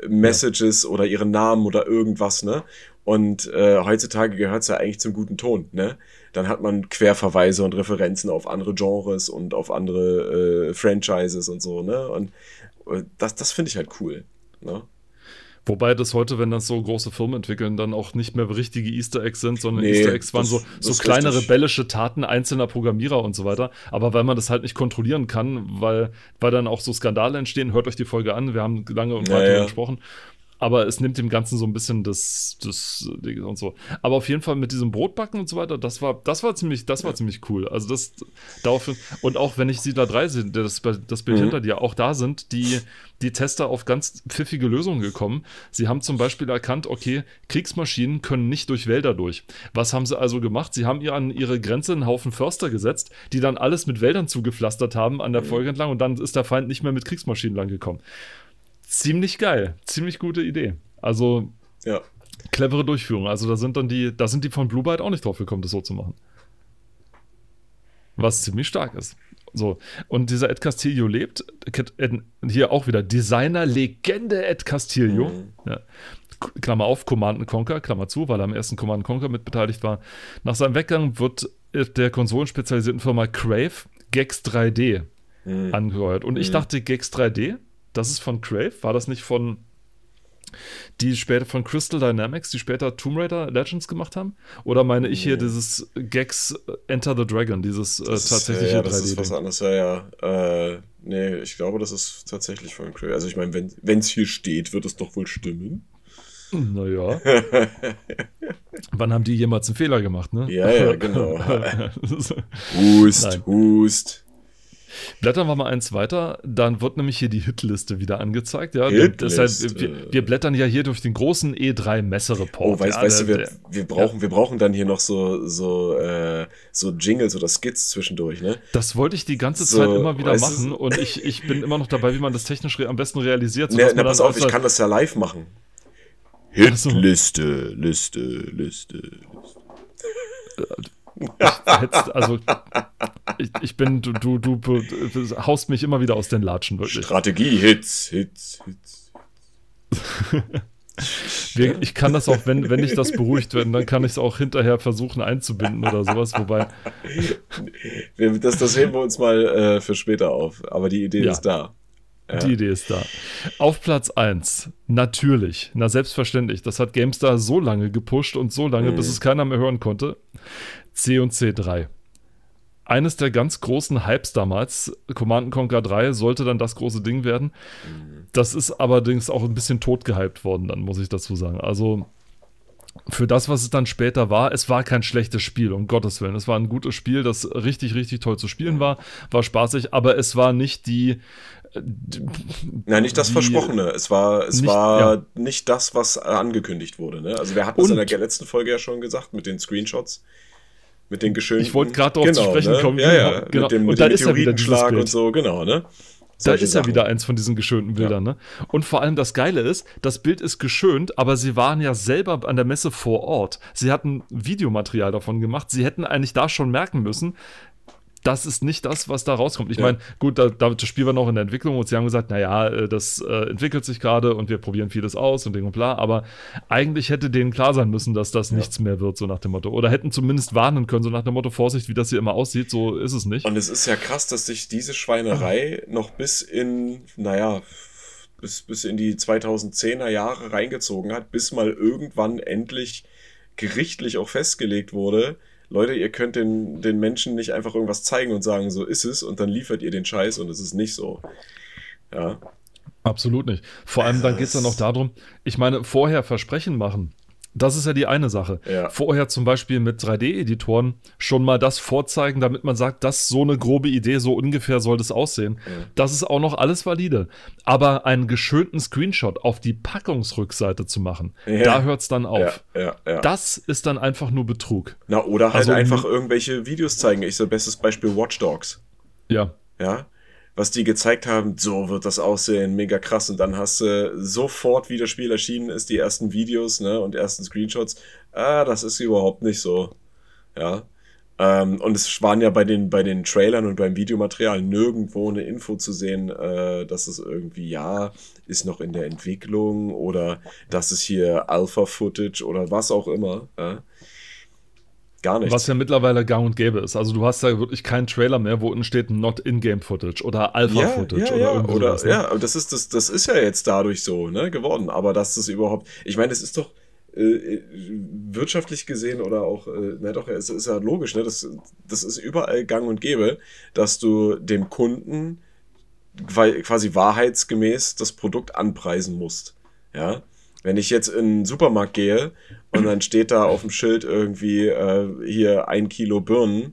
Messages oder ihren Namen oder irgendwas, ne? Und äh, heutzutage gehört es ja eigentlich zum guten Ton, ne? Dann hat man Querverweise und Referenzen auf andere Genres und auf andere äh, Franchises und so, ne? Und äh, das, das finde ich halt cool, ne? Wobei das heute, wenn das so große Firmen entwickeln, dann auch nicht mehr richtige Easter Eggs sind, sondern nee, Easter Eggs waren das, so, so kleine richtig. rebellische Taten einzelner Programmierer und so weiter. Aber weil man das halt nicht kontrollieren kann, weil, weil dann auch so Skandale entstehen, hört euch die Folge an, wir haben lange und breit ja, ja. gesprochen aber es nimmt dem Ganzen so ein bisschen das, das und so. Aber auf jeden Fall mit diesem Brotbacken und so weiter, das war, das war ziemlich, das war ja. ziemlich cool. Also das darauf, und auch wenn ich Siedler 3 sehe, das, das Bild mhm. hinter dir, auch da sind die, die Tester auf ganz pfiffige Lösungen gekommen. Sie haben zum Beispiel erkannt, okay, Kriegsmaschinen können nicht durch Wälder durch. Was haben sie also gemacht? Sie haben ihr an ihre Grenze einen Haufen Förster gesetzt, die dann alles mit Wäldern zugepflastert haben an der mhm. Folge entlang und dann ist der Feind nicht mehr mit Kriegsmaschinen lang gekommen ziemlich geil. Ziemlich gute Idee. Also, ja. clevere Durchführung. Also, da sind dann die, da sind die von Blue Byte auch nicht drauf gekommen, das so zu machen. Was ziemlich stark ist. So, und dieser Ed Castillo lebt, hier auch wieder Designer-Legende Ed Castillo. Mhm. Ja. Klammer auf, Command Conquer, Klammer zu, weil er am ersten Command Conquer mitbeteiligt war. Nach seinem Weggang wird der konsolenspezialisierten Firma Crave Gex 3D mhm. angeheuert. Und ich mhm. dachte, Gex 3D, das ist von Crave, war das nicht von die später von Crystal Dynamics, die später Tomb Raider Legends gemacht haben? Oder meine ich hier dieses Gex Enter the Dragon, dieses äh, tatsächliche ja, ja, das 3D? ist was anderes, ja, ja. Äh, nee, ich glaube, das ist tatsächlich von Crave. Also ich meine, wenn es hier steht, wird es doch wohl stimmen. Naja. Wann haben die jemals einen Fehler gemacht, ne? Ja, ja, genau. hust, Nein. hust. Blättern wir mal eins weiter, dann wird nämlich hier die Hitliste wieder angezeigt. Ja, Deshalb, wir, wir, blättern ja hier durch den großen E3 Messereport. Oh, weißt, ja, weißt du, wir, wir, brauchen, ja. wir brauchen dann hier noch so, so, äh, so Jingles oder Skits zwischendurch, ne? Das wollte ich die ganze so, Zeit immer wieder machen du? und ich, ich bin immer noch dabei, wie man das technisch am besten realisiert. Ne, na, pass auf, ich kann das ja live machen. Hitliste, Liste, Liste, Liste. Jetzt, also ich, ich, bin, du, du, du, du, haust mich immer wieder aus den Latschen, wirklich. Strategie, Hits, Hits, Hits. Wir, ich kann das auch, wenn, wenn ich das beruhigt werde, dann kann ich es auch hinterher versuchen einzubinden oder sowas, wobei. Das, das heben wir uns mal äh, für später auf, aber die Idee ja. ist da. Ja. Die Idee ist da. Auf Platz 1, natürlich, na selbstverständlich, das hat GameStar so lange gepusht und so lange, mhm. bis es keiner mehr hören konnte. C und C3. Eines der ganz großen Hypes damals, Command Conquer 3, sollte dann das große Ding werden. Mhm. Das ist allerdings auch ein bisschen tot gehypt worden, dann muss ich dazu sagen. Also für das, was es dann später war, es war kein schlechtes Spiel, um Gottes Willen. Es war ein gutes Spiel, das richtig, richtig toll zu spielen war, war spaßig, aber es war nicht die. Nein, nicht das die, Versprochene. Es war, es nicht, war ja. nicht das, was angekündigt wurde. Ne? Also wir hatten es in der letzten Folge ja schon gesagt mit den Screenshots mit den geschönten. Ich wollte gerade darauf genau, zu sprechen ne? kommen. Ja, ja, genau. mit dem, mit und dem ist ja wieder dieses Bild. und so, genau, ne? da ist Sachen. ja wieder eins von diesen geschönten Bildern, ja. ne? Und vor allem das Geile ist, das Bild ist geschönt, aber sie waren ja selber an der Messe vor Ort. Sie hatten Videomaterial davon gemacht. Sie hätten eigentlich da schon merken müssen, das ist nicht das, was da rauskommt. Ich ja. meine, gut, da, da, das Spiel war noch in der Entwicklung und sie haben gesagt, naja, äh, das äh, entwickelt sich gerade und wir probieren vieles aus und Ding und bla, aber eigentlich hätte denen klar sein müssen, dass das ja. nichts mehr wird, so nach dem Motto. Oder hätten zumindest warnen können, so nach dem Motto, Vorsicht, wie das hier immer aussieht, so ist es nicht. Und es ist ja krass, dass sich diese Schweinerei noch bis in, naja, bis, bis in die 2010er Jahre reingezogen hat, bis mal irgendwann endlich gerichtlich auch festgelegt wurde, Leute, ihr könnt den, den Menschen nicht einfach irgendwas zeigen und sagen, so ist es, und dann liefert ihr den Scheiß und es ist nicht so. Ja. Absolut nicht. Vor allem dann geht es ja noch darum, ich meine, vorher Versprechen machen. Das ist ja die eine Sache. Ja. Vorher zum Beispiel mit 3D-Editoren schon mal das vorzeigen, damit man sagt, das ist so eine grobe Idee, so ungefähr soll das aussehen. Ja. Das ist auch noch alles valide. Aber einen geschönten Screenshot auf die Packungsrückseite zu machen, ja. da hört es dann auf. Das ist dann einfach nur Betrug. Na, oder halt also, einfach irgendwelche Videos zeigen. Ich so, bestes Beispiel Watch Dogs. Ja. Ja, was die gezeigt haben, so wird das aussehen, mega krass. Und dann hast du sofort, wie das Spiel erschienen ist, die ersten Videos ne, und ersten Screenshots. Ah, das ist überhaupt nicht so. Ja. Ähm, und es waren ja bei den, bei den Trailern und beim Videomaterial nirgendwo eine Info zu sehen, äh, dass es irgendwie, ja, ist noch in der Entwicklung oder das ist hier Alpha-Footage oder was auch immer. Ja. Gar nicht. Was ja mittlerweile gang und gäbe ist. Also du hast da wirklich keinen Trailer mehr, wo unten steht Not In-Game Footage oder Alpha Footage ja, ja, oder ja. irgendwas. Oder, ne? Ja, das ist, das, das ist ja jetzt dadurch so, ne, geworden. Aber dass das überhaupt, ich meine, es ist doch äh, wirtschaftlich gesehen oder auch, äh, na doch, es ist ja logisch, ne, das, das ist überall gang und gäbe, dass du dem Kunden quasi wahrheitsgemäß das Produkt anpreisen musst. Ja, wenn ich jetzt in den Supermarkt gehe und dann steht da auf dem Schild irgendwie äh, hier ein Kilo Birnen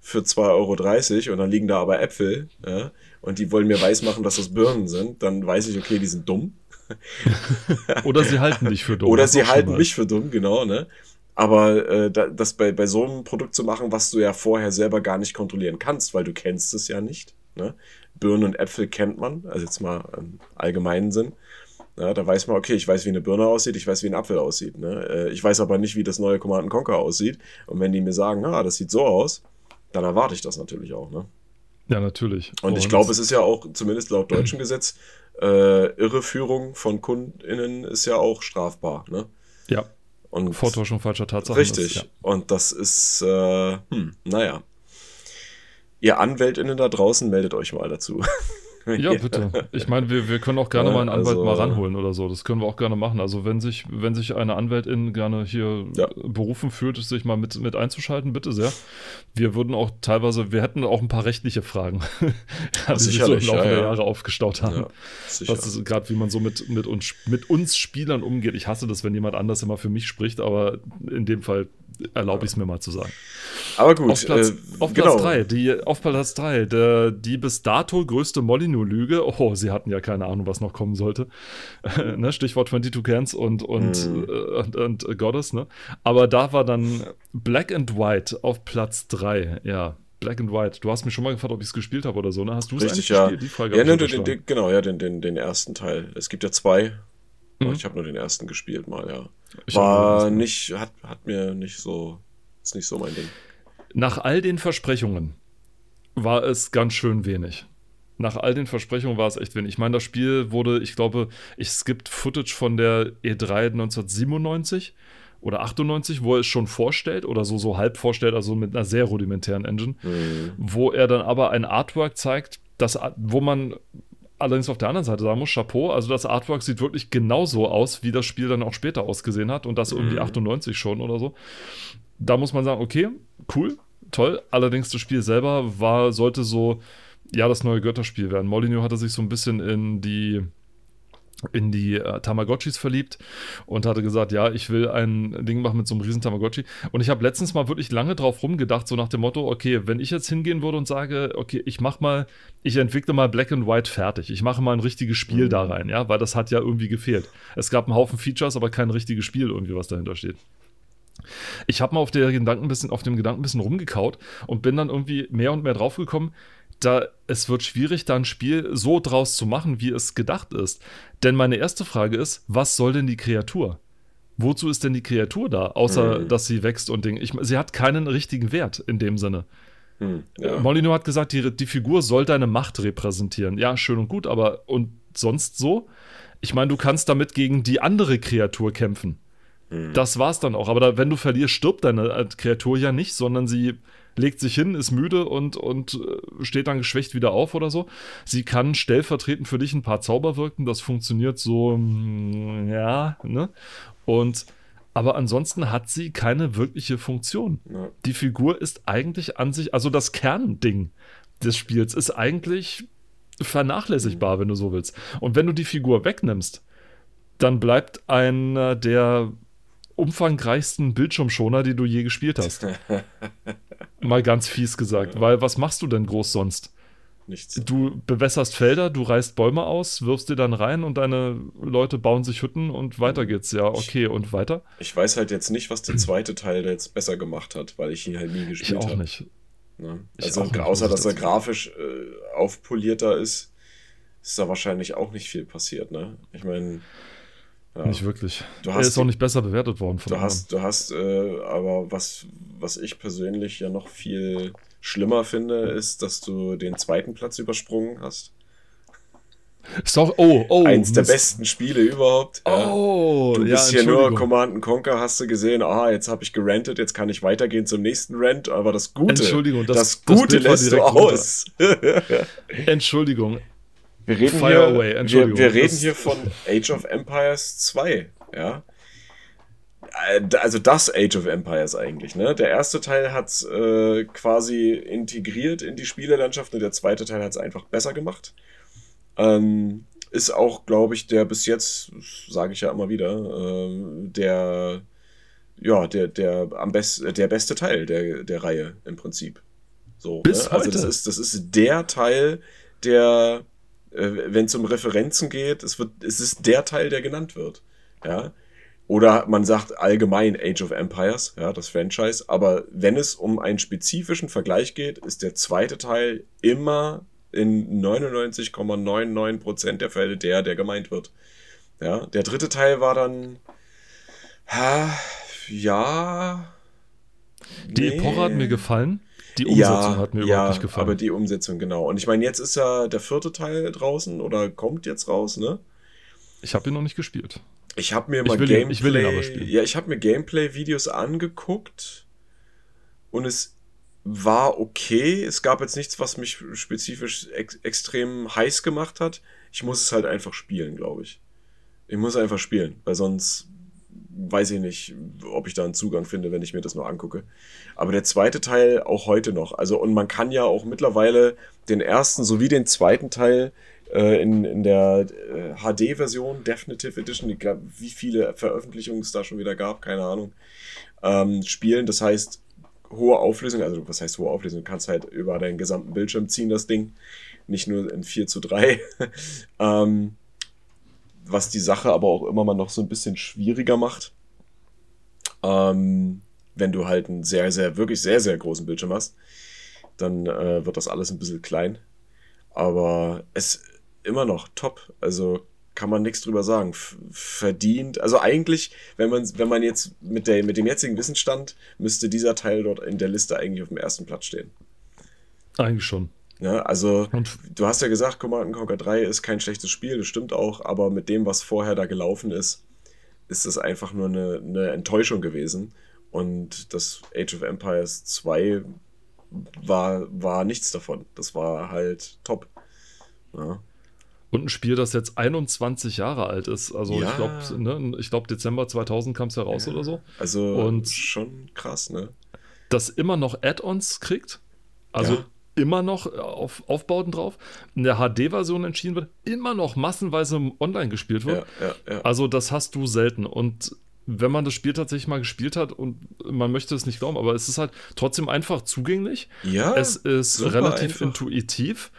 für 2,30 Euro und dann liegen da aber Äpfel ja, und die wollen mir weismachen, dass das Birnen sind, dann weiß ich, okay, die sind dumm. Oder sie halten dich für dumm. Oder sie halten mich für dumm, genau, ne? Aber äh, das bei, bei so einem Produkt zu machen, was du ja vorher selber gar nicht kontrollieren kannst, weil du kennst es ja nicht. Ne? Birnen und Äpfel kennt man, also jetzt mal im allgemeinen Sinn. Ja, da weiß man, okay, ich weiß, wie eine Birne aussieht, ich weiß, wie ein Apfel aussieht. Ne? Äh, ich weiß aber nicht, wie das neue Command Conquer aussieht. Und wenn die mir sagen, ah, das sieht so aus, dann erwarte ich das natürlich auch. Ne? Ja, natürlich. Und, und ich glaube, es ist ja auch, zumindest laut deutschem Gesetz, äh, Irreführung von KundInnen ist ja auch strafbar, ne? Ja. Und Vortäuschung falscher Tatsachen. Richtig. Ist, ja. Und das ist, äh, hm, naja. Ihr AnwältInnen da draußen, meldet euch mal dazu. Ja, bitte. Ich meine, wir, wir können auch gerne ja, mal einen Anwalt also, mal ranholen oder so. Das können wir auch gerne machen. Also wenn sich, wenn sich eine Anwältin gerne hier ja. berufen fühlt, sich mal mit, mit einzuschalten, bitte sehr. Wir würden auch teilweise, wir hätten auch ein paar rechtliche Fragen, die sich so im Laufe ja, der Jahre aufgestaut haben. Ja, gerade wie man so mit, mit, uns, mit uns Spielern umgeht. Ich hasse das, wenn jemand anders immer für mich spricht, aber in dem Fall erlaube ich es mir mal zu sagen. Aber gut. Auf Platz, äh, auf Platz genau. 3, die, auf Platz 3, der, die bis dato größte Molyneux-Lüge. Oh, sie hatten ja keine Ahnung, was noch kommen sollte. ne, Stichwort 22 Cans und, und, mm. äh, und, und Goddess, ne? Aber da war dann Black and White auf Platz 3, ja. Black and White. Du hast mich schon mal gefragt, ob ich es gespielt habe oder so, ne? Hast du es eigentlich ja. gespielt? Die Frage ja, ne, den, den, genau, ja, den, den, den ersten Teil. Es gibt ja zwei. Mhm. Ich habe nur den ersten gespielt mal, ja. Ich War nicht, hat, hat mir nicht so, ist nicht so mein Ding. Nach all den Versprechungen war es ganz schön wenig. Nach all den Versprechungen war es echt wenig. Ich meine, das Spiel wurde, ich glaube, es gibt Footage von der E3 1997 oder 98, wo er es schon vorstellt oder so, so halb vorstellt, also mit einer sehr rudimentären Engine, mhm. wo er dann aber ein Artwork zeigt, das, wo man allerdings auf der anderen Seite sagen muss, Chapeau, also das Artwork sieht wirklich genauso aus, wie das Spiel dann auch später ausgesehen hat und das irgendwie mhm. 98 schon oder so. Da muss man sagen, okay, cool, toll. Allerdings das Spiel selber war, sollte so, ja, das neue Götterspiel werden. Molyneux hatte sich so ein bisschen in die in die äh, Tamagotchis verliebt und hatte gesagt, ja, ich will ein Ding machen mit so einem riesen Tamagotchi. Und ich habe letztens mal wirklich lange drauf rumgedacht, so nach dem Motto, okay, wenn ich jetzt hingehen würde und sage, okay, ich mach mal, ich entwickle mal Black and White fertig, ich mache mal ein richtiges Spiel mhm. da rein, ja, weil das hat ja irgendwie gefehlt. Es gab einen Haufen Features, aber kein richtiges Spiel irgendwie, was dahinter steht. Ich habe mal auf, der Gedanken bisschen, auf dem Gedanken ein bisschen rumgekaut und bin dann irgendwie mehr und mehr draufgekommen, da es wird schwierig, da ein Spiel so draus zu machen, wie es gedacht ist. Denn meine erste Frage ist, was soll denn die Kreatur? Wozu ist denn die Kreatur da, außer mhm. dass sie wächst und Ding? Ich, sie hat keinen richtigen Wert in dem Sinne. Mhm, ja. Molyneux hat gesagt, die, die Figur soll deine Macht repräsentieren. Ja, schön und gut, aber und sonst so? Ich meine, du kannst damit gegen die andere Kreatur kämpfen. Mhm. Das war's dann auch. Aber da, wenn du verlierst, stirbt deine äh, Kreatur ja nicht, sondern sie legt sich hin, ist müde und, und äh, steht dann geschwächt wieder auf oder so. Sie kann stellvertretend für dich ein paar Zauber wirken. Das funktioniert so, mm, ja, ne? Und aber ansonsten hat sie keine wirkliche Funktion. Ja. Die Figur ist eigentlich an sich, also das Kernding des Spiels ist eigentlich vernachlässigbar, mhm. wenn du so willst. Und wenn du die Figur wegnimmst, dann bleibt einer der umfangreichsten Bildschirmschoner, die du je gespielt hast. Mal ganz fies gesagt, ja. weil was machst du denn groß sonst? Nichts. Du bewässerst Felder, du reißt Bäume aus, wirfst dir dann rein und deine Leute bauen sich Hütten und weiter geht's. Ja, okay, und weiter? Ich weiß halt jetzt nicht, was der zweite Teil jetzt besser gemacht hat, weil ich ihn halt nie gespielt habe. Ich auch hab. nicht. Ne? Also, nicht, außer dass er grafisch äh, aufpolierter ist, ist da wahrscheinlich auch nicht viel passiert, ne? Ich meine. Ja. Nicht wirklich. Du er ist auch nicht besser bewertet worden von Du hast, du hast äh, aber was, was ich persönlich ja noch viel schlimmer finde, ist, dass du den zweiten Platz übersprungen hast. Ist doch, oh, oh. Eins der besten Spiele überhaupt. Oh, Du bist ja, hier nur Command Conquer, hast du gesehen, ah, jetzt habe ich gerantet, jetzt kann ich weitergehen zum nächsten Rant, aber das Gute, Entschuldigung, das, das Gute das lässt du aus. Entschuldigung, wir reden, Fire hier, away. Wir, wir reden hier von Age of Empires 2, ja. Äh, also das Age of Empires eigentlich, ne? Der erste Teil hat es äh, quasi integriert in die Spielelandschaft und der zweite Teil hat es einfach besser gemacht. Ähm, ist auch, glaube ich, der bis jetzt, sage ich ja immer wieder, äh, der ja, der, der am best, der beste Teil der, der Reihe im Prinzip. So, bis ne? Also das ist, das ist der Teil, der wenn es um Referenzen geht, es, wird, es ist der Teil, der genannt wird. Ja. Oder man sagt allgemein Age of Empires, ja, das Franchise. Aber wenn es um einen spezifischen Vergleich geht, ist der zweite Teil immer in 99,99% der Fälle der, der gemeint wird. Ja, der dritte Teil war dann, ha, ja. Die nee. Epoche hat mir gefallen. Die Umsetzung hat mir ja, überhaupt nicht gefallen. aber die Umsetzung, genau. Und ich meine, jetzt ist ja der vierte Teil draußen oder kommt jetzt raus, ne? ich habe ihn noch nicht gespielt. Ich habe mir Ich mal will ihn- Gameplay, ich will ihn aber spielen. ja, ich habe mir Gameplay-Videos angeguckt und es war okay. Es gab jetzt nichts, was mich spezifisch ex extrem heiß gemacht hat. Ich muss es halt einfach spielen, glaube ich. Ich muss einfach spielen, weil sonst weiß ich nicht, ob ich da einen Zugang finde, wenn ich mir das nur angucke. Aber der zweite Teil auch heute noch. Also, und man kann ja auch mittlerweile den ersten sowie den zweiten Teil äh, in, in der äh, HD-Version, Definitive Edition, ich glaub, wie viele Veröffentlichungen es da schon wieder gab, keine Ahnung, ähm, spielen. Das heißt, hohe Auflösung, also was heißt hohe Auflösung? Du kannst halt über deinen gesamten Bildschirm ziehen, das Ding. Nicht nur in 4 zu 3. ähm, was die Sache aber auch immer mal noch so ein bisschen schwieriger macht. Ähm, wenn du halt einen sehr, sehr, wirklich sehr, sehr großen Bildschirm hast, dann äh, wird das alles ein bisschen klein. Aber es immer noch top. Also kann man nichts drüber sagen. Verdient. Also eigentlich, wenn man, wenn man jetzt mit, der, mit dem jetzigen Wissensstand, müsste dieser Teil dort in der Liste eigentlich auf dem ersten Platz stehen. Eigentlich schon. Ja, also Und du hast ja gesagt, Command Conquer 3 ist kein schlechtes Spiel, das stimmt auch, aber mit dem, was vorher da gelaufen ist, ist es einfach nur eine, eine Enttäuschung gewesen. Und das Age of Empires 2 war, war nichts davon. Das war halt top. Ja. Und ein Spiel, das jetzt 21 Jahre alt ist. Also Ja. ich glaube, ne, ich glaube Dezember 2000 kam es ja raus oder so. Also Und- schon krass, ne? Das immer noch Add-ons kriegt. Also Ja. Immer noch auf Aufbauten drauf. In der HD-Version entschieden wird, immer noch massenweise online gespielt wird. Ja, ja, ja. Also das hast du selten. Und wenn man das Spiel tatsächlich mal gespielt hat und man möchte es nicht glauben, aber es ist halt trotzdem einfach zugänglich. ja, es ist relativ einfach. intuitiv.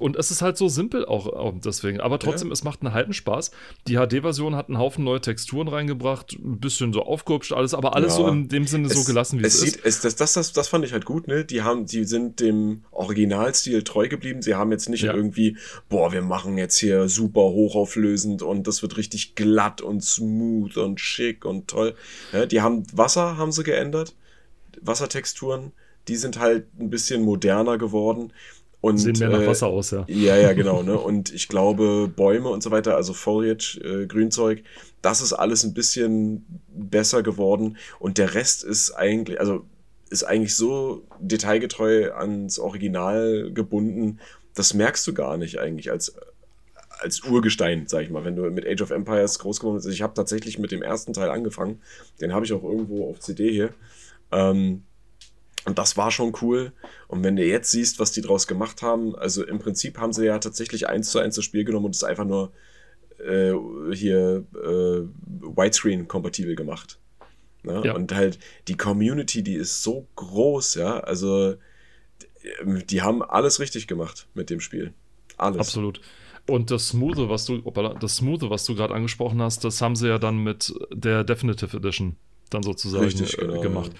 Und es ist halt so simpel auch, deswegen. Aber trotzdem, es macht einen halben Spaß. Die HD-Version hat einen Haufen neue Texturen reingebracht, ein bisschen so aufgehübscht, alles, aber alles Ja. so in dem Sinne so gelassen, wie es, es ist. sieht, Es, das, das, das, fand ich halt gut, ne? Die haben, die sind dem Originalstil treu geblieben. Sie haben jetzt nicht Ja. irgendwie, boah, wir machen jetzt hier super hochauflösend und das wird richtig glatt und smooth und schick und toll. Ja, die haben Wasser haben sie geändert, Wassertexturen, die sind halt ein bisschen moderner geworden. Und, Sehen mehr nach äh, Wasser aus, ja. ja, ja, genau, ne? Und ich glaube, Bäume und so weiter, also Foliage, äh, Grünzeug, das ist alles ein bisschen besser geworden. Und der Rest ist eigentlich, also ist eigentlich so detailgetreu ans Original gebunden, das merkst du gar nicht eigentlich als, als Urgestein, sag ich mal, wenn du mit Age of Empires groß geworden bist. Ich habe tatsächlich mit dem ersten Teil angefangen. Den habe ich auch irgendwo auf CD hier. Ähm, und das war schon cool. Und wenn du jetzt siehst, was die draus gemacht haben, also im Prinzip haben sie ja tatsächlich eins zu eins das Spiel genommen und es einfach nur äh, hier äh, Widescreen-kompatibel gemacht. Ne? Ja. Und halt die Community, die ist so groß, ja. Also die, die haben alles richtig gemacht mit dem Spiel. Alles. Absolut. Und das Smoothe, was du, das Smoothe, was du gerade angesprochen hast, das haben sie ja dann mit der Definitive Edition dann sozusagen Richtig, äh, genau, gemacht.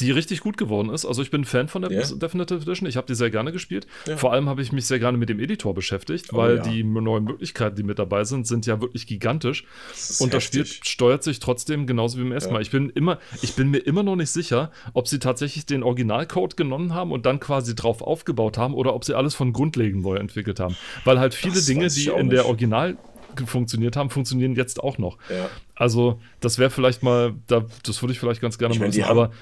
Die richtig gut geworden ist. Also ich bin Fan von der Ja. Definitive Edition. Ich habe die sehr gerne gespielt. Ja. Vor allem habe ich mich sehr gerne mit dem Editor beschäftigt, Oh, weil ja. die neuen Möglichkeiten, die mit dabei sind, sind ja wirklich gigantisch. Das Und das Spiel heftig. steuert sich trotzdem genauso wie beim ersten Ja. Mal. Ich bin immer, ich bin mir immer noch nicht sicher, ob sie tatsächlich den Originalcode genommen haben und dann quasi drauf aufgebaut haben oder ob sie alles von grundlegend neu entwickelt haben. Weil halt viele Das Dinge, die in der nicht. Original ge- funktioniert haben, funktionieren jetzt auch noch. Ja. Also, das wäre vielleicht mal, da, das würde ich vielleicht ganz gerne Ich mal wissen, haben- aber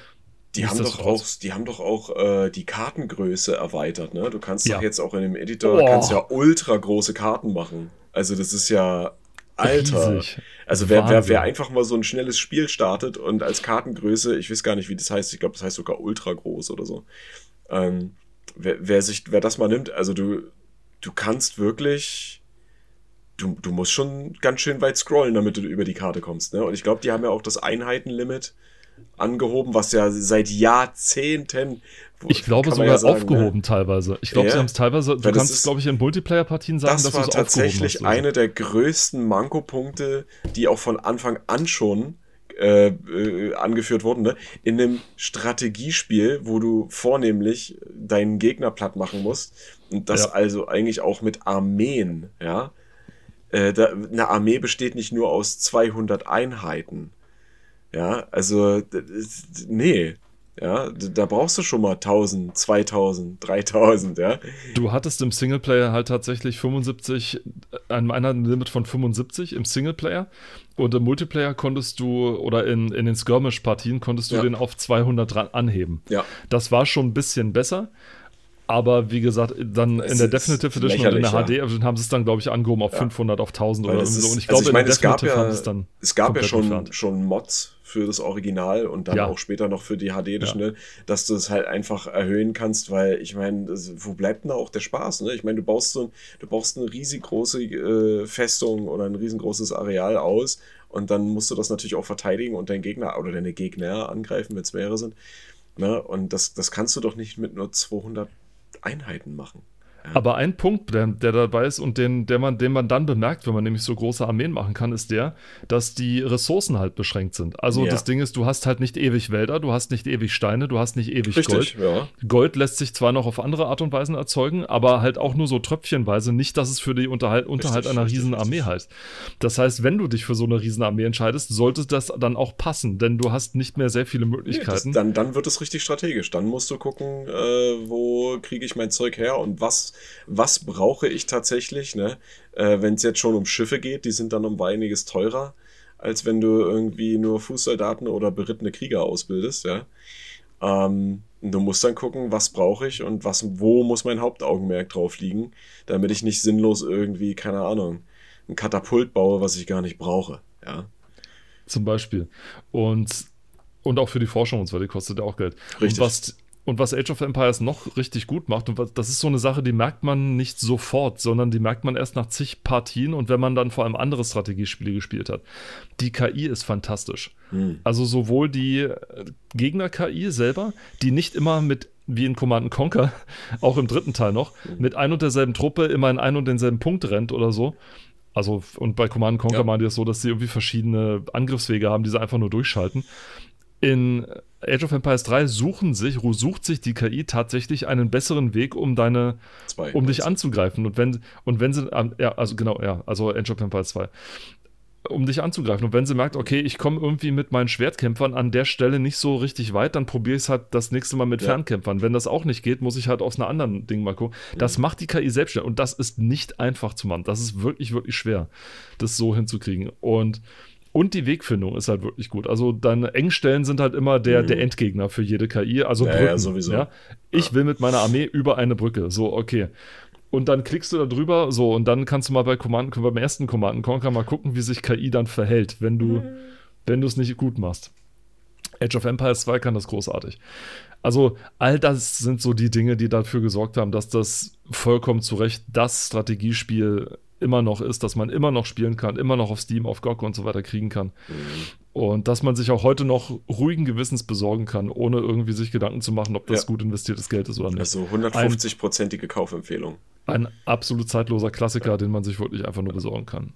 Die haben doch auch, die haben doch auch äh, die Kartengröße erweitert, ne? Du kannst Ja. doch jetzt auch in dem Editor Oh. kannst ja ultra große Karten machen. Also das ist ja Alter. riesig. Also wer, wer, wer einfach mal so ein schnelles Spiel startet und als Kartengröße, ich weiß gar nicht, wie das heißt, ich glaube, das heißt sogar ultra groß oder so. Ähm, wer, wer sich, wer das mal nimmt, also du, du kannst wirklich, du, du musst schon ganz schön weit scrollen, damit du über die Karte kommst, ne? Und ich glaube, die haben ja auch das Einheitenlimit angehoben, was ja seit Jahrzehnten. Ich glaube sogar ja sagen, aufgehoben teilweise. Ich glaube, Ja. sie haben es teilweise, du kannst, glaube ich, in Multiplayer-Partien Ne? sagen, Das dass war tatsächlich hast. eine der größten Mankopunkte, die auch von Anfang an schon äh, äh, angeführt wurden. Ne? In einem Strategiespiel, wo du vornehmlich deinen Gegner platt machen musst und das Ja. also eigentlich auch mit Armeen, ja. Äh, da, eine Armee besteht nicht nur aus 200 Einheiten. Ja, also, nee. Ja, da brauchst du schon mal 1000, 2000, 3000, ja. Du hattest im Singleplayer halt tatsächlich 75, ein Einheitenlimit von 75 im Singleplayer und im Multiplayer konntest du, oder in, in den Skirmish-Partien konntest du Ja. den auf 200 anheben. Ja, Das war schon ein bisschen besser. Aber wie gesagt, dann Es in der Definitive Edition und in der HD Edition haben sie es dann, glaube ich, angehoben auf 500, auf 1000 Weil oder so. Und ich also glaube, ich meine, in der es gab Definitive ja- es dann. es gab ja schon, entfernt. schon Mods für das Original und dann Ja. auch später noch für die HD Edition, ne, dass du es halt einfach erhöhen kannst, weil ich meine, wo bleibt denn da auch der Spaß? Ne? Ich meine, du baust so ein, du baust eine riesig große äh, Festung oder ein riesengroßes Areal aus und dann musst du das natürlich auch verteidigen und deinen Gegner oder deine Gegner angreifen, wenn es mehrere sind. Ne? Und das, das kannst du doch nicht mit nur 200 Einheiten machen. Aber ein Punkt, der, der dabei ist und den, der man, den man dann bemerkt, wenn man nämlich so große Armeen machen kann, ist der, dass die Ressourcen halt beschränkt sind. Also Ja. das Ding ist, du hast halt nicht ewig Wälder, du hast nicht ewig Steine, du hast nicht ewig Richtig, Gold. ja. Gold lässt sich zwar noch auf andere Art und Weisen erzeugen, aber halt auch nur so tröpfchenweise, nicht, dass es für die Unterhalt, Unterhalt einer Riesenarmee richtig. heißt. Das heißt, wenn du dich für so eine Riesenarmee entscheidest, sollte das dann auch passen, denn du hast nicht mehr sehr viele Nee, das, Möglichkeiten. dann, dann wird es richtig strategisch. Dann musst du gucken, äh, wo kriege ich mein Zeug her und was, was brauche ich tatsächlich. Ne? Äh, wenn es jetzt schon um Schiffe geht, die sind dann um einiges teurer, als wenn du irgendwie nur Fußsoldaten oder berittene Krieger ausbildest. Ja? Ähm, du musst dann gucken, was brauche ich und was, wo muss mein Hauptaugenmerk drauf liegen, damit ich nicht sinnlos irgendwie, keine Ahnung, ein Katapult baue, was ich gar nicht brauche. Ja? Zum Beispiel. Und, und auch für die Forschung und so, die kostet ja auch Geld. Richtig. Und was, und was Age of Empires noch richtig gut macht, und das ist so eine Sache, die merkt man nicht sofort, sondern die merkt man erst nach zig Partien und wenn man dann vor allem andere Strategiespiele gespielt hat. Die KI ist fantastisch. Hm. Also sowohl die äh, Gegner-KI selber, die nicht immer mit wie in Command Conquer, auch im dritten Teil noch, mit ein und derselben Truppe immer in einen und denselben Punkt rennt oder so. Also, und bei Command Conquer Ja. machen die das so, dass sie irgendwie verschiedene Angriffswege haben, die sie einfach nur durchschalten. In Age of Empires 3 suchen sich, sucht sich die KI tatsächlich einen besseren Weg, um deine, Zwei. um dich anzugreifen. Und wenn, und wenn sie, ja, also genau, ja, also Age of Empires 2. Um dich anzugreifen. Und wenn sie merkt, okay, ich komme irgendwie mit meinen Schwertkämpfern an der Stelle nicht so richtig weit, dann probiere ich es halt das nächste Mal mit Ja. Fernkämpfern. Wenn das auch nicht geht, muss ich halt aus einer anderen Ding mal gucken. Das macht die KI selbstständig. Und das ist nicht einfach zu machen. Das ist wirklich, wirklich schwer, das so hinzukriegen. Und und die Wegfindung ist halt wirklich gut. Also deine Engstellen sind halt immer der, der Endgegner für jede KI. Also Mhm. Ja, ja, Brücken. sowieso. Ja? Ich will mit meiner Armee über eine Brücke. So, okay. Und dann klickst du da drüber, so, und dann kannst du mal bei Command, beim ersten Command Conquer mal gucken, wie sich KI dann verhält, wenn du, wenn du es nicht gut machst. Age of Empires 2 kann das großartig. Also, all das sind so die Dinge, die dafür gesorgt haben, dass das vollkommen zu Recht das Strategiespiel immer noch ist, dass man immer noch spielen kann, immer noch auf Steam, auf GOG und so weiter kriegen kann. Und dass man sich auch heute noch ruhigen Gewissens besorgen kann, ohne irgendwie sich Gedanken zu machen, ob das Ja. gut investiertes Geld ist oder nicht. Also 150-prozentige Kaufempfehlung. Ein absolut zeitloser Klassiker, den man sich wirklich einfach nur besorgen kann.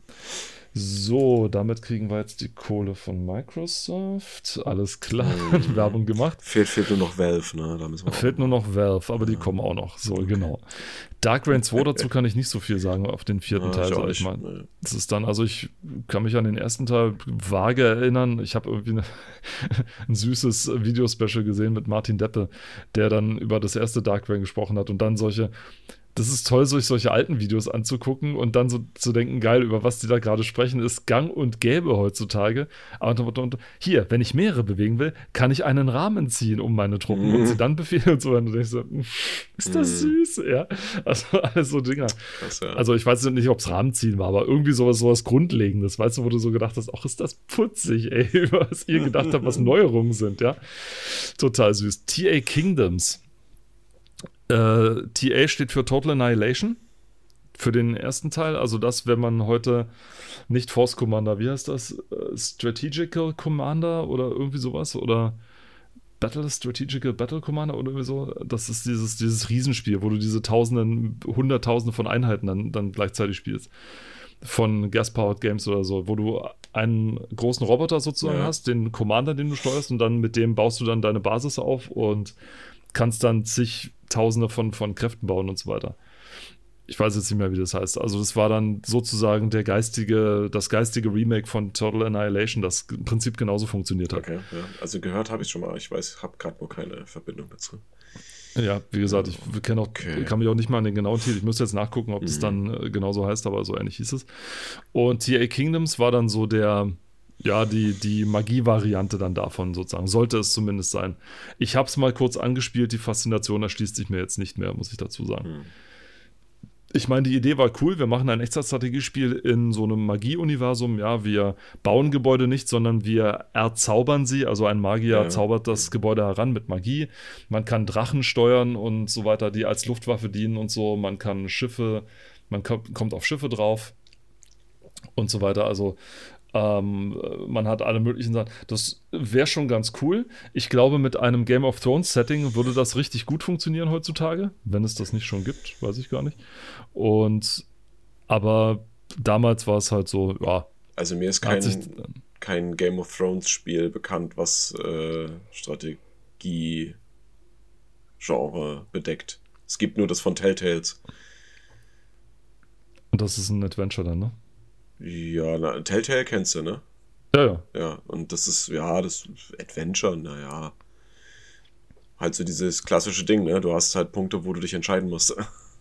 So, damit kriegen wir jetzt die Kohle von Microsoft. Alles klar, Werbung gemacht. Fehlt, fehlt nur noch Valve, ne? Da müssen wir Fehlt nur noch Valve, aber die kommen auch noch. So, genau. Dark Reign 2, dazu kann ich nicht so viel sagen auf den vierten Ja, Teil, ich sag ich nicht. mal. Nee. Das ist dann, also ich kann mich an den ersten Teil vage erinnern. Ich habe irgendwie eine, ein süßes Videospecial gesehen mit Martin Deppe, der dann über das erste Dark Reign gesprochen hat und dann solche. Das ist toll, sich solche alten Videos anzugucken und dann so zu denken, geil, über was die da gerade sprechen, ist gang und gäbe heutzutage. Aber und, und, hier, wenn ich mehrere bewegen will, kann ich einen Rahmen ziehen um meine Truppen und Mhm. sie dann befehlen und so. Und du denkst so, "Hm, ist das Mhm. süß? Ja, also alles so Dinger. Das, ja. Also ich weiß nicht, ob es Rahmenziehen war, aber irgendwie sowas, sowas Grundlegendes, weißt du, wo du so gedacht hast, ach, ist das putzig, ey, was ihr gedacht habt, was Neuerungen sind, ja. Total süß. TA Kingdoms. Äh, TA steht für Total Annihilation. Für den ersten Teil, also das, wenn man heute nicht Force Commander, wie heißt das? Äh, Strategical Commander oder irgendwie sowas? Oder Battle Strategical Battle Commander oder irgendwie so. Das ist dieses, dieses Riesenspiel, wo du diese Tausenden, Hunderttausende von Einheiten dann, dann gleichzeitig spielst. Von Gas-Powered Games oder so, wo du einen großen Roboter sozusagen Ja. hast, den Commander, den du steuerst, und dann mit dem baust du dann deine Basis auf und kannst dann zig Tausende von, von Kräften bauen und so weiter. ich weiß jetzt nicht mehr, wie das heißt. Also das war dann sozusagen der geistige, das geistige Remake von Total Annihilation, das im Prinzip genauso funktioniert hat. Okay, ja. Also gehört habe ich schon mal, ich weiß, habe gerade nur keine Verbindung dazu. Ja, wie gesagt, ich auch, okay. kann mich auch nicht mal an den genauen Titel. Ich müsste jetzt nachgucken, ob das mhm. dann äh, genauso heißt, aber so ähnlich hieß es. Und TA Kingdoms war dann so der, ja, die, die Magie-Variante dann davon sozusagen. Sollte es zumindest sein. Ich habe es mal kurz angespielt, die Faszination erschließt sich mir jetzt nicht mehr, muss ich dazu sagen. Mhm ich meine, die Idee war cool. Wir machen ein Echtzeitstrategiespiel in so einem Magie-Universum. Ja, wir bauen Gebäude nicht, sondern wir erzaubern sie. Also ein Magier ja. zaubert das Gebäude heran mit Magie. Man kann Drachen steuern und so weiter, die als Luftwaffe dienen und so. Man kann Schiffe, man kommt auf Schiffe drauf und so weiter. Also ähm, man hat alle möglichen Sachen. Das wäre schon ganz cool. Ich glaube, mit einem Game of Thrones Setting würde das richtig gut funktionieren heutzutage. Wenn es das nicht schon gibt, weiß ich gar nicht. Und aber damals war es halt so, ja. Also mir ist kein, kein Game of Thrones Spiel bekannt, was äh, Strategie Genre bedeckt. Es gibt nur das von Telltales. Und das ist ein Adventure dann, ne? Ja, na, Telltale kennst du, ne? Ja, ja. Ja, und das ist, ja, das Adventure, naja. Halt so dieses klassische Ding, ne? Du hast halt Punkte, wo du dich entscheiden musst.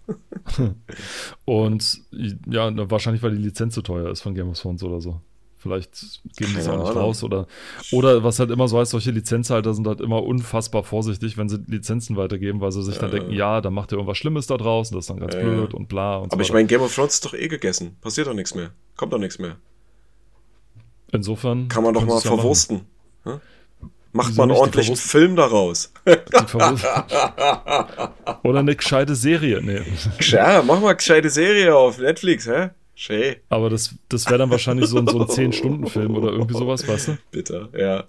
und ja, wahrscheinlich, weil die Lizenz so teuer ist von Game of Thrones oder so. Vielleicht geben die es auch nicht raus oder, oder was halt immer so heißt, solche Lizenzhalter sind halt immer unfassbar vorsichtig, wenn sie Lizenzen weitergeben, weil sie sich äh, dann denken, ja, da macht ihr irgendwas Schlimmes da draußen, das ist dann ganz äh, blöd und bla und Aber so ich meine, Game of Thrones ist doch eh gegessen. Passiert doch nichts mehr. Kommt doch nichts mehr. Insofern. Kann man doch mal verwursten. Ja Macht Wieso man ordentlich einen Film daraus. Oder eine gescheite Serie. Nee. Ja, mach mal eine gescheite Serie auf Netflix, hä? Schön. Aber das, das wäre dann wahrscheinlich so, ein, so ein 10-Stunden-Film oder irgendwie sowas, weißt du? Bitter, ja.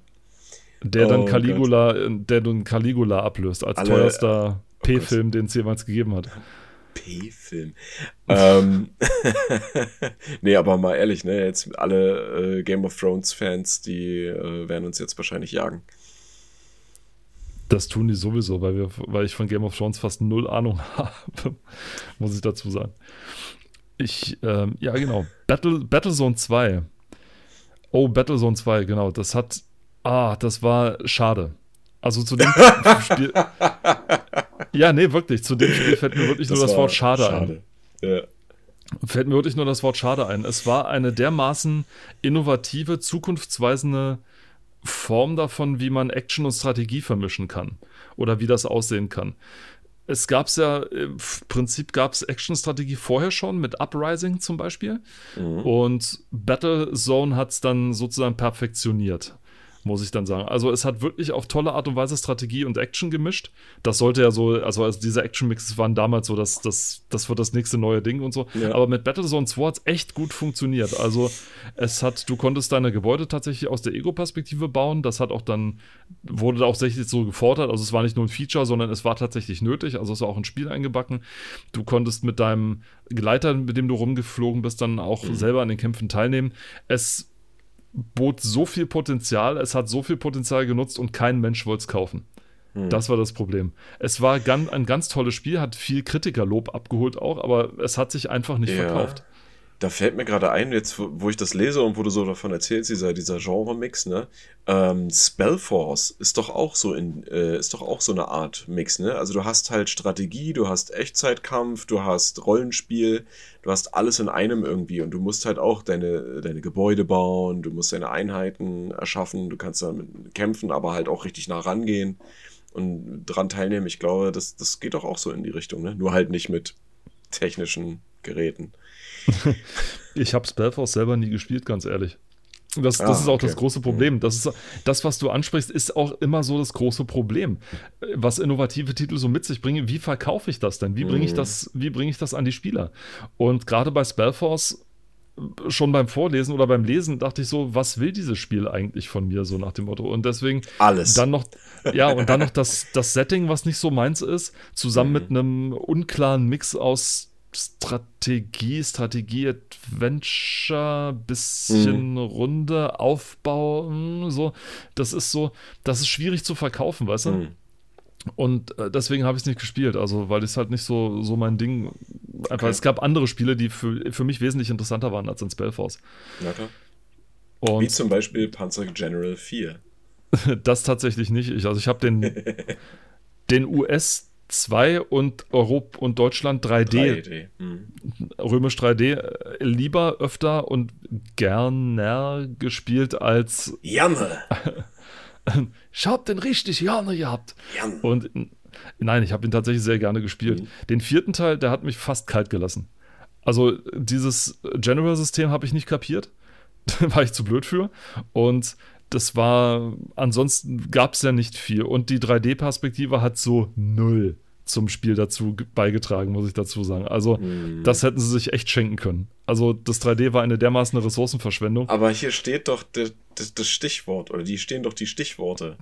Der dann oh, Caligula, der dann Caligula ablöst, als Alle, teuerster oh P-Film, den es jemals gegeben hat. P-Film. ähm, nee, aber mal ehrlich, ne, jetzt alle äh, Game of Thrones-Fans, die äh, werden uns jetzt wahrscheinlich jagen. Das tun die sowieso, weil, wir, weil ich von Game of Thrones fast null Ahnung habe, muss ich dazu sagen. Ich, ähm, ja, genau. Battle, Battlezone 2. Oh, Battlezone 2, genau. Das hat. Ah, das war schade. Also zu dem Spiel. Ja, nee, wirklich. Zu dem Spiel fällt mir wirklich das nur das Wort schade, schade. ein. Ja. Fällt mir wirklich nur das Wort schade ein. Es war eine dermaßen innovative, zukunftsweisende Form davon, wie man Action und Strategie vermischen kann. Oder wie das aussehen kann es gab es ja, im Prinzip gab es Action-Strategie vorher schon mit Uprising zum Beispiel. Mhm. Und Battlezone hat es dann sozusagen perfektioniert muss ich dann sagen. Also es hat wirklich auf tolle Art und Weise Strategie und Action gemischt. Das sollte ja so, also, also diese Action-Mixes waren damals so, dass das, das wird das nächste neue Ding und so. Ja. Aber mit Battlezone 2 hat es echt gut funktioniert. Also es hat, du konntest deine Gebäude tatsächlich aus der Ego-Perspektive bauen. Das hat auch dann, wurde auch tatsächlich so gefordert. Also es war nicht nur ein Feature, sondern es war tatsächlich nötig. Also es war auch ein Spiel eingebacken. Du konntest mit deinem Gleiter, mit dem du rumgeflogen bist, dann auch mhm. selber an den Kämpfen teilnehmen. Es bot so viel Potenzial, es hat so viel Potenzial genutzt und kein Mensch wollte es kaufen. Hm. Das war das Problem. Es war ganz, ein ganz tolles Spiel, hat viel Kritikerlob abgeholt auch, aber es hat sich einfach nicht ja. verkauft. Da fällt mir gerade ein, jetzt wo ich das lese und wo du so davon erzählst, dieser, dieser Genre-Mix, ne? Ähm, Spellforce ist doch auch so in, äh, ist doch auch so eine Art Mix, ne? Also du hast halt Strategie, du hast Echtzeitkampf, du hast Rollenspiel, du hast alles in einem irgendwie und du musst halt auch deine, deine Gebäude bauen, du musst deine Einheiten erschaffen, du kannst damit kämpfen, aber halt auch richtig nah rangehen und dran teilnehmen. Ich glaube, das, das geht doch auch so in die Richtung, ne? Nur halt nicht mit technischen Geräten. ich habe Spellforce selber nie gespielt, ganz ehrlich. Das, das ah, ist auch okay. das große Problem. Das, ist, das, was du ansprichst, ist auch immer so das große Problem. Was innovative Titel so mit sich bringen, wie verkaufe ich das denn? Wie bringe ich, mhm. das, bring ich das an die Spieler? Und gerade bei Spellforce, schon beim Vorlesen oder beim Lesen, dachte ich so, was will dieses Spiel eigentlich von mir, so nach dem Motto? Und deswegen alles. Dann noch, ja, und dann noch das, das Setting, was nicht so meins ist, zusammen mhm. mit einem unklaren Mix aus Strategie, Strategie, Adventure, bisschen mhm. Runde, Aufbau, so. Das ist so, das ist schwierig zu verkaufen, weißt du? Mhm. Und äh, deswegen habe ich es nicht gespielt, also weil es halt nicht so, so mein Ding. Einfach, okay. es gab andere Spiele, die für, für mich wesentlich interessanter waren als in Spellforce. Ja, klar. Und Wie zum Beispiel Panzer General 4. das tatsächlich nicht. Ich, also ich habe den, den US 2 und Europa und Deutschland 3D, 3D. Hm. römisch 3D äh, lieber öfter und gerner gespielt als Janne. ich hab den richtig gerne gehabt. Jan. Und nein, ich habe ihn tatsächlich sehr gerne gespielt. Mhm. Den vierten Teil, der hat mich fast kalt gelassen. Also dieses General-System habe ich nicht kapiert. war ich zu blöd für. Und das war, ansonsten gab es ja nicht viel. Und die 3D-Perspektive hat so null zum Spiel dazu beigetragen, muss ich dazu sagen. Also, mm. das hätten sie sich echt schenken können. Also, das 3D war eine dermaßen Ressourcenverschwendung. Aber hier steht doch das, Stichwort, oder die stehen doch die Stichworte.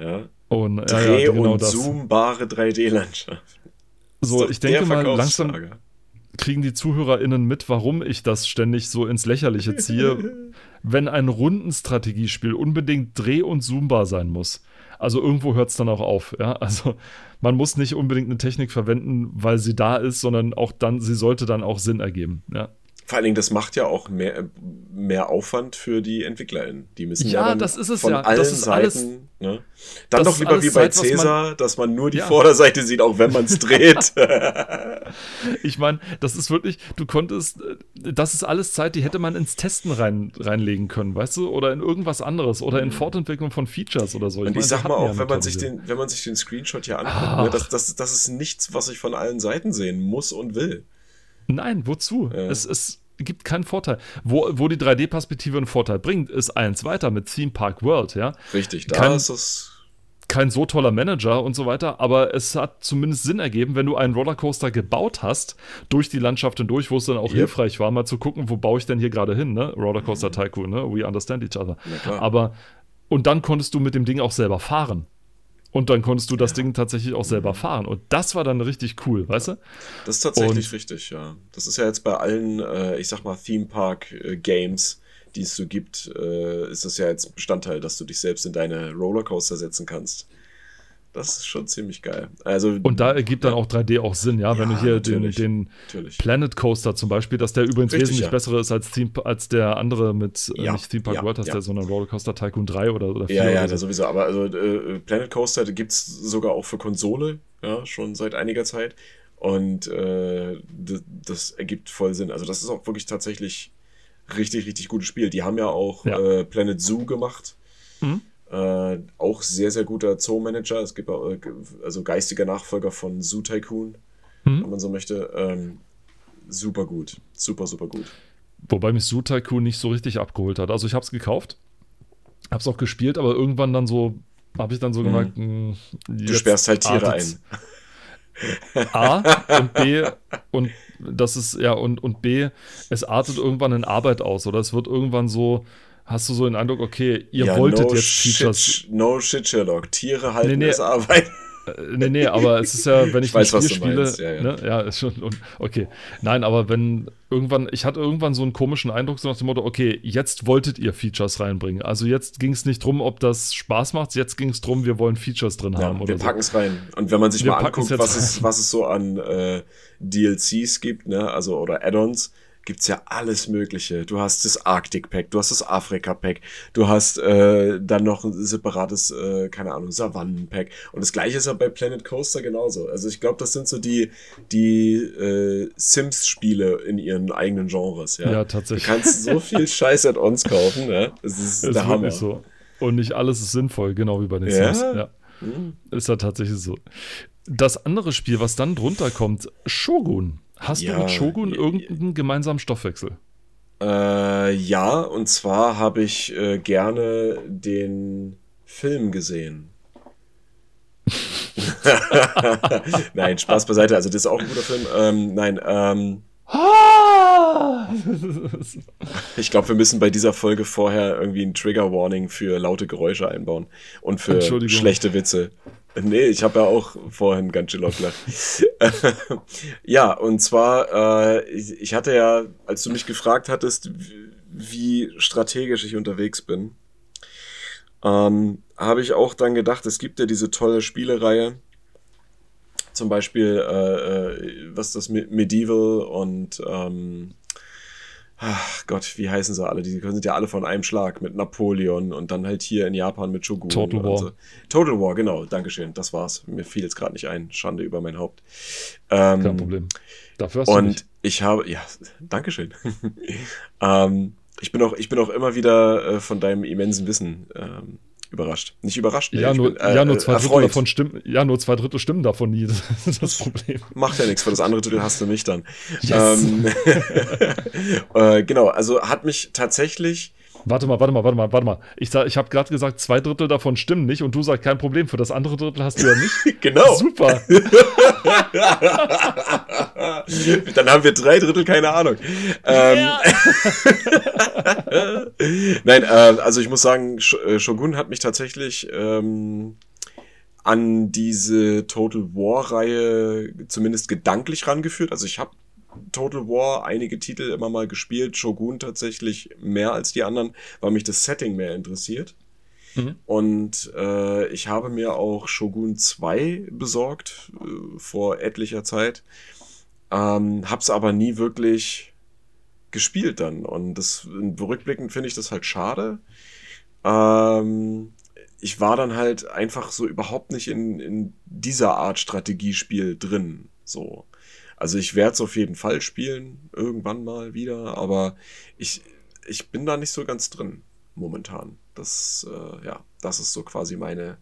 Ja. Und, Dreh- ja, ja, genau und das. zoombare 3D-Landschaft. So, ich denke mal, langsam kriegen die ZuhörerInnen mit, warum ich das ständig so ins Lächerliche ziehe, wenn ein Rundenstrategiespiel unbedingt dreh- und zoombar sein muss. Also irgendwo hört es dann auch auf. Ja? Also man muss nicht unbedingt eine Technik verwenden, weil sie da ist, sondern auch dann, sie sollte dann auch Sinn ergeben. Ja? Vor allen Dingen, das macht ja auch mehr, mehr Aufwand für die EntwicklerInnen. Die müssen ja, ja das ist es von ja. allen das ist Seiten. Alles, ne? Dann doch lieber wie bei Zeit, Cäsar, man, dass man nur die ja. Vorderseite sieht, auch wenn man es dreht. ich meine, das ist wirklich, du konntest, das ist alles Zeit, die hätte man ins Testen rein, reinlegen können, weißt du? Oder in irgendwas anderes oder in mhm. Fortentwicklung von Features oder so. Ich, Und ich sag mal auch, wenn man, sich den, wenn man sich den Screenshot hier anguckt, ne, das, das, das ist nichts, was ich von allen Seiten sehen muss und will. Nein, wozu? Ja. Es ist gibt keinen Vorteil. Wo, wo die 3D-Perspektive einen Vorteil bringt, ist eins weiter mit Theme Park World, ja. Richtig, da kein, ist es. Kein so toller Manager und so weiter, aber es hat zumindest Sinn ergeben, wenn du einen Rollercoaster gebaut hast, durch die Landschaft hindurch, wo es dann auch yep. hilfreich war, mal zu gucken, wo baue ich denn hier gerade hin, ne? Rollercoaster. Tycoon, ne? We understand each other. Aber, und dann konntest du mit dem Ding auch selber fahren. Und dann konntest du das ja. Ding tatsächlich auch selber fahren. Und das war dann richtig cool, weißt du? Das ist tatsächlich und, richtig, ja. Das ist ja jetzt bei allen, äh, ich sag mal, Theme Park äh, Games, die es so gibt, äh, ist das ja jetzt Bestandteil, dass du dich selbst in deine Rollercoaster setzen kannst. Das ist schon ziemlich geil. Also, und da ergibt dann auch 3D auch Sinn, ja, wenn ja, du hier natürlich, den, den Planet Coaster zum Beispiel, dass der übrigens Richtig, wesentlich ja. besser ist als, Theme, als der andere mit, äh, ja, nicht Theme Park World, hast der, sondern Rollercoaster Tycoon 3 oder, oder 4. Ja, ja, so. sowieso. Aber also äh, Planet Coaster gibt es sogar auch für Konsole, ja, schon seit einiger Zeit. Und äh, das, das, ergibt voll Sinn. Also, das ist auch wirklich tatsächlich richtig, richtig gutes Spiel. Die haben ja auch äh, Planet Zoo gemacht. Mhm äh, auch sehr, sehr guter Zoo-Manager. Es gibt auch, äh, also geistiger Nachfolger von Zoo Tycoon, hm? wenn man so möchte. Ähm, super gut. Super, super gut. Wobei mich Zoo Tycoon nicht so richtig abgeholt hat. Also ich habe es gekauft, habe es auch gespielt, aber irgendwann dann so, habe ich dann so mhm. gemerkt, mh, hm, du sperrst halt Tiere ein. A und B und das ist ja und, und B, es artet irgendwann in Arbeit aus oder es wird irgendwann so, hast du so den Eindruck, okay, ihr ja, wolltet no jetzt Features. Shit, no shit, Sherlock. Tiere halten nee, nee. Arbeit. Äh, nee, nee, aber es ist ja, wenn ich, ich weiß, ein Spiel spiele, ja, ja. Ne, ja, ist schon, okay. Nein, aber wenn irgendwann, ich hatte irgendwann so einen komischen Eindruck, so nach dem Motto, okay, jetzt wolltet ihr Features reinbringen. Also jetzt ging es nicht drum, ob das Spaß macht, jetzt ging es drum, wir wollen Features drin ja, haben. wir packen es so. rein. Und wenn man sich wir mal anguckt, was es, was es so an äh, DLCs gibt, ne, also oder Add-ons, gibt's ja alles Mögliche. Du hast das Arctic Pack, du hast das Afrika Pack, du hast äh, dann noch ein separates, äh, keine Ahnung, Savannen Pack. Und das gleiche ist ja bei Planet Coaster genauso. Also ich glaube, das sind so die, die äh, Sims-Spiele in ihren eigenen Genres. Ja, ja tatsächlich. Du kannst so viel Scheiß at ons kaufen, ja. Das ist das der ist Hammer. So. Und nicht alles ist sinnvoll, genau wie bei den ja? Sims. Ja. Mhm. Ist ja tatsächlich so. Das andere Spiel, was dann drunter kommt, Shogun. Hast ja, du mit Shogun irgendeinen gemeinsamen Stoffwechsel? Äh, ja, und zwar habe ich äh, gerne den Film gesehen. nein, Spaß beiseite. Also, das ist auch ein guter Film. Ähm, nein, ähm. ich glaube, wir müssen bei dieser Folge vorher irgendwie ein Trigger Warning für laute Geräusche einbauen und für schlechte Witze. Nee, ich habe ja auch vorhin ganz schön gelacht. ja, und zwar, äh, ich, ich, hatte ja, als du mich gefragt hattest, wie strategisch ich unterwegs bin, ähm, habe ich auch dann gedacht, es gibt ja diese tolle Spielereihe. Zum Beispiel, äh, äh, was ist das, Medieval und ähm, ach Gott, wie heißen sie alle? Die sind ja alle von einem Schlag mit Napoleon und dann halt hier in Japan mit Shogun. Total War. So. Total War, genau, Dankeschön. Das war's. Mir fiel jetzt gerade nicht ein. Schande über mein Haupt. Ähm, Kein Problem. Dafür hast und du mich. ich habe, ja, Dankeschön. ähm, ich bin auch, ich bin auch immer wieder äh, von deinem immensen Wissen ähm, überrascht. Nicht überrascht, ja, nur, bin, äh, ja, nur zwei Drittel erfreut. davon stimmen, ja, nur zwei Drittel stimmen davon nie. Das ist das Problem. Macht ja nichts, für das andere Titel hast du mich dann. Yes. Ähm, äh, genau, also hat mich tatsächlich. Warte mal, warte mal, warte mal, warte mal. Ich, sag- ich habe gerade gesagt, zwei Drittel davon stimmen nicht und du sagst kein Problem. Für das andere Drittel hast du ja nicht. Genau. Super. Dann haben wir drei Drittel, keine Ahnung. Ähm, Nein, äh, also ich muss sagen, Sh äh, Shogun hat mich tatsächlich ähm, an diese Total War-Reihe zumindest gedanklich rangeführt. Also ich habe Total War einige Titel immer mal gespielt, Shogun tatsächlich mehr als die anderen, weil mich das Setting mehr interessiert. Mhm. Und äh, ich habe mir auch Shogun 2 besorgt äh, vor etlicher Zeit. Ähm, hab's aber nie wirklich gespielt dann. Und das rückblickend finde ich das halt schade. Ähm, ich war dann halt einfach so überhaupt nicht in, in dieser Art Strategiespiel drin. So. Also ich werde es auf jeden Fall spielen, irgendwann mal wieder, aber ich, ich bin da nicht so ganz drin momentan. Das, äh, ja, das ist so quasi meine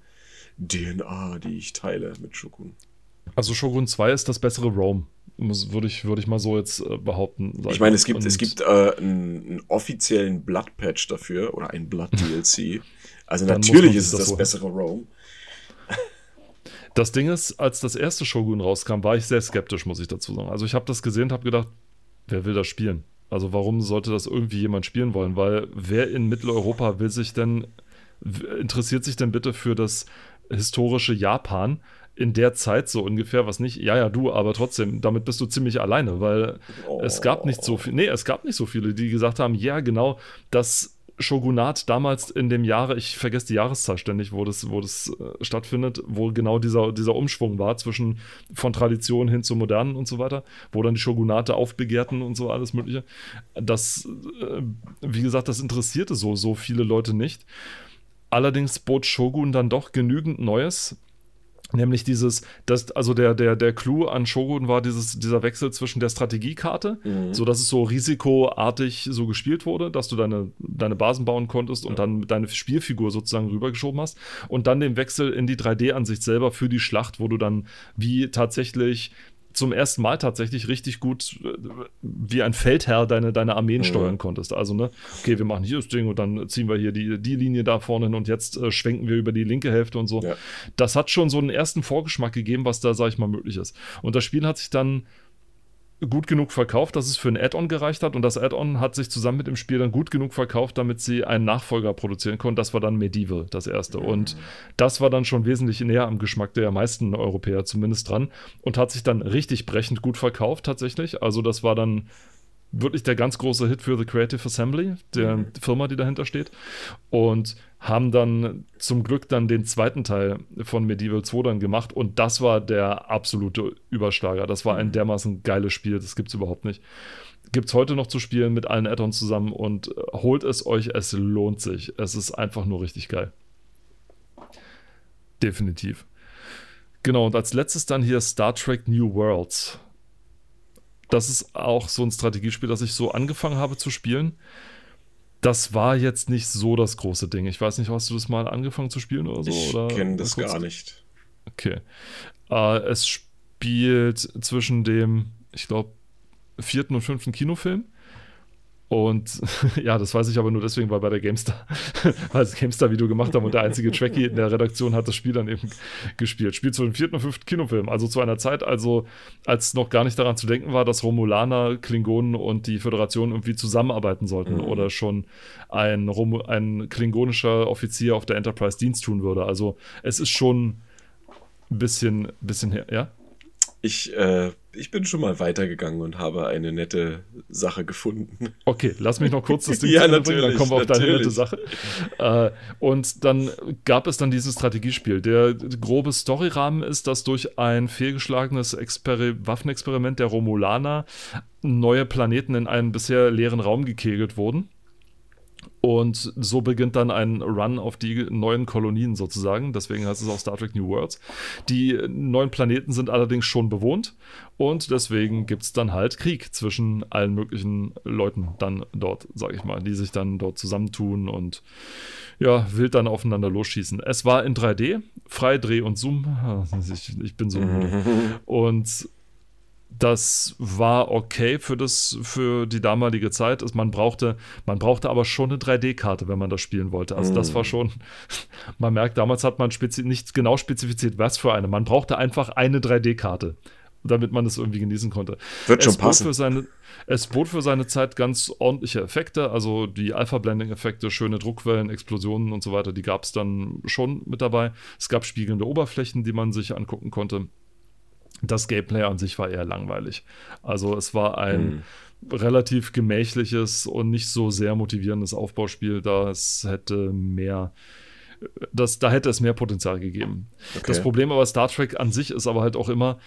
DNA, die ich teile mit Shogun. Also Shogun 2 ist das bessere Rome. Würde ich, würde ich mal so jetzt äh, behaupten. Ich meine, es gibt, es gibt äh, einen, einen offiziellen Blood-Patch dafür oder ein Blood-DLC. Also natürlich ist es das das bessere Rome. Das Ding ist, als das erste Shogun rauskam, war ich sehr skeptisch, muss ich dazu sagen. Also ich habe das gesehen und habe gedacht, wer will das spielen? Also warum sollte das irgendwie jemand spielen wollen? Weil wer in Mitteleuropa will sich denn, interessiert sich denn bitte für das historische Japan in der Zeit so ungefähr, was nicht, ja, ja, du, aber trotzdem, damit bist du ziemlich alleine, weil es gab nicht so viel, nee, es gab nicht so viele, die gesagt haben, ja, genau, das Shogunat damals in dem Jahre, ich vergesse die Jahreszahl ständig, wo das, wo das äh, stattfindet, wo genau dieser, dieser Umschwung war zwischen von Tradition hin zu modernen und so weiter, wo dann die Shogunate aufbegehrten und so alles Mögliche. Das, äh, wie gesagt, das interessierte so, so viele Leute nicht. Allerdings bot Shogun dann doch genügend Neues. Nämlich dieses, das, also der, der, der Clou an Shogun war dieses, dieser Wechsel zwischen der Strategiekarte, Mhm. so dass es so risikoartig so gespielt wurde, dass du deine, deine Basen bauen konntest und dann deine Spielfigur sozusagen rübergeschoben hast und dann den Wechsel in die 3D-Ansicht selber für die Schlacht, wo du dann wie tatsächlich zum ersten Mal tatsächlich richtig gut äh, wie ein Feldherr deine, deine Armeen Mhm. steuern konntest. Also, ne, okay, wir machen hier das Ding und dann ziehen wir hier die, die Linie da vorne hin und jetzt äh, schwenken wir über die linke Hälfte und so. Ja. Das hat schon so einen ersten Vorgeschmack gegeben, was da, sag ich mal, möglich ist. Und das Spiel hat sich dann gut genug verkauft, dass es für ein Add-on gereicht hat und das Add-on hat sich zusammen mit dem Spiel dann gut genug verkauft, damit sie einen Nachfolger produzieren konnten. Das war dann Medieval, das erste. Und das war dann schon wesentlich näher am Geschmack der meisten Europäer zumindest dran und hat sich dann richtig brechend gut verkauft tatsächlich. Also das war dann wirklich der ganz große Hit für The Creative Assembly, der Firma, die dahinter steht. Und haben dann zum Glück dann den zweiten Teil von Medieval 2 dann gemacht und das war der absolute Überschlager. Das war ein dermaßen geiles Spiel, das gibt's überhaupt nicht. Gibt's heute noch zu spielen mit allen Add-ons zusammen und äh, holt es euch, es lohnt sich. Es ist einfach nur richtig geil. Definitiv. Genau, und als letztes dann hier Star Trek New Worlds. Das ist auch so ein Strategiespiel, das ich so angefangen habe zu spielen. Das war jetzt nicht so das große Ding. Ich weiß nicht, hast du das mal angefangen zu spielen oder so? Ich kenne das gar nicht. Okay. Äh, es spielt zwischen dem, ich glaube, vierten und fünften Kinofilm. Und ja, das weiß ich aber nur deswegen, weil bei der GameStar, weil das GameStar-Video gemacht haben und der einzige Trekkie in der Redaktion hat das Spiel dann eben gespielt. Spielt zu dem vierten und fünften Kinofilm, also zu einer Zeit, also als noch gar nicht daran zu denken war, dass Romulaner, Klingonen und die Föderation irgendwie zusammenarbeiten sollten Mhm. oder schon ein, Romu ein klingonischer Offizier auf der Enterprise Dienst tun würde. Also es ist schon ein bisschen, bisschen her, ja? Ich, äh, ich bin schon mal weitergegangen und habe eine nette Sache gefunden. Okay, lass mich noch kurz das Ding Ja, zu Ende dann kommen wir auf deine natürlich. nette Sache. Äh, und dann gab es dann dieses Strategiespiel. Der grobe Storyrahmen ist, dass durch ein fehlgeschlagenes Experi Waffenexperiment der Romulaner neue Planeten in einen bisher leeren Raum gekegelt wurden. Und so beginnt dann ein Run auf die neuen Kolonien sozusagen. Deswegen heißt es auch Star Trek New Worlds. Die neuen Planeten sind allerdings schon bewohnt und deswegen gibt es dann halt Krieg zwischen allen möglichen Leuten dann dort, sage ich mal, die sich dann dort zusammentun und ja, wild dann aufeinander losschießen. Es war in 3D, frei Dreh und Zoom. Ich, ich bin so müde. Und das war okay für das für die damalige Zeit. Man brauchte man brauchte aber schon eine 3D-Karte, wenn man das spielen wollte. Also das war schon man merkt, damals hat man spezi nicht genau spezifiziert, was für eine. Man brauchte einfach eine 3D-Karte, damit man das irgendwie genießen konnte. Wird schon es bot passen. Für seine, es bot für seine Zeit ganz ordentliche Effekte, also die Alpha-Blending-Effekte, schöne Druckwellen, Explosionen und so weiter, die gab es dann schon mit dabei. Es gab spiegelnde Oberflächen, die man sich angucken konnte. Das Gameplay an sich war eher langweilig. Also es war ein relativ gemächliches und nicht so sehr motivierendes Aufbauspiel. Das hätte mehr, das, da hätte es mehr Potenzial gegeben. Das Problem aber Star Trek an sich ist aber halt auch immer,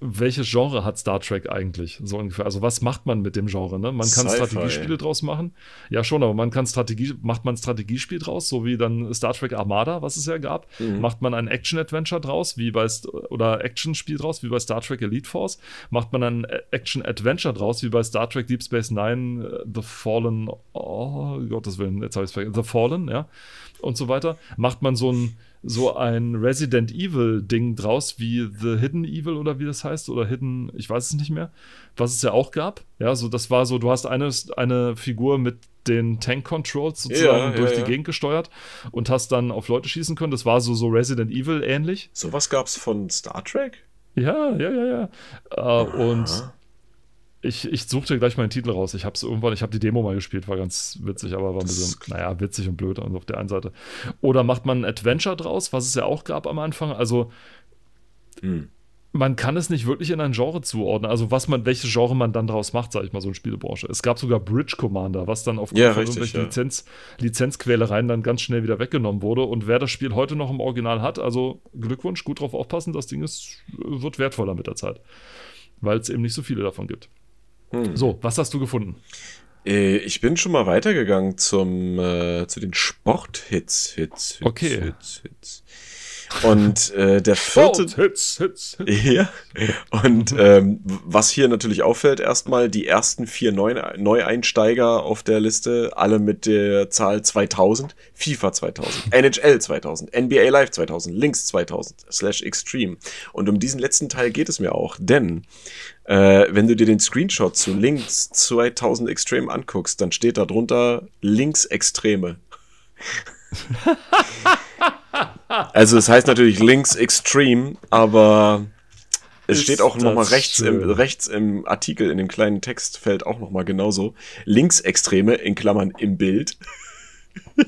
welches Genre hat Star Trek eigentlich? So ungefähr. Also was macht man mit dem Genre? Ne? Man kann. Strategiespiele draus machen. Ja, schon, aber man kann Strategie, macht man ein Strategiespiel draus, so wie dann Star Trek Armada, was es ja gab. Macht man ein Action-Adventure draus, wie bei oder Action-Spiel draus, wie bei Star Trek Elite Force. Macht man ein Action-Adventure draus, wie bei Star Trek Deep Space Nine, äh, The Fallen, oh Gottes Willen, jetzt habe ich es vergessen, The Fallen, ja, und so weiter. Macht man so ein so ein Resident Evil Ding draus, wie The Hidden Evil oder wie das heißt, oder Hidden, ich weiß es nicht mehr, was es ja auch gab. Ja, so das war so, du hast eine, eine Figur mit den Tank Controls sozusagen Ja, ja, durch die ja. Gegend gesteuert und hast dann auf Leute schießen können. Das war so, so Resident Evil ähnlich. Sowas gab's von Star Trek? Ja, ja, ja, ja. Äh, und ich, ich suche dir gleich mal den Titel raus. Ich habe es irgendwann, ich habe die Demo mal gespielt, war ganz witzig, aber war ein bisschen, naja, witzig und blöd auf der einen Seite. Oder macht man ein Adventure draus, was es ja auch gab am Anfang. Also Hm. man kann es nicht wirklich in ein Genre zuordnen. Also was man, welches Genre man dann draus macht, sage ich mal, so in Spielebranche. Es gab sogar Bridge Commander, was dann aufgrund Ja, von irgendwelchen ja. Lizenz, Lizenzquälereien dann ganz schnell wieder weggenommen wurde. Und wer das Spiel heute noch im Original hat, also Glückwunsch, gut drauf aufpassen, das Ding ist, wird wertvoller mit der Zeit. Weil es eben nicht so viele davon gibt. Hm. So, was hast du gefunden? Äh, Ich bin schon mal weitergegangen zum, äh, zu den Sporthits. Hits, Hits, Okay. Hits, Hits. Und äh, der vierte. Hits, Hits, Hits. Ja. Und ähm, was hier natürlich auffällt, erstmal die ersten vier Neu Neueinsteiger auf der Liste, alle mit der Zahl 2000, FIFA 2000, NHL 2000, NBA Live 2000, Links 2000, slash Extreme. Und um diesen letzten Teil geht es mir auch, denn äh, wenn du dir den Screenshot zu Links 2000 Extreme anguckst, dann steht da drunter Links Extreme. Also es heißt natürlich Links Extreme, aber es Ist steht auch nochmal rechts im, rechts im Artikel, in dem kleinen Textfeld auch nochmal genauso. Linksextreme in Klammern im Bild.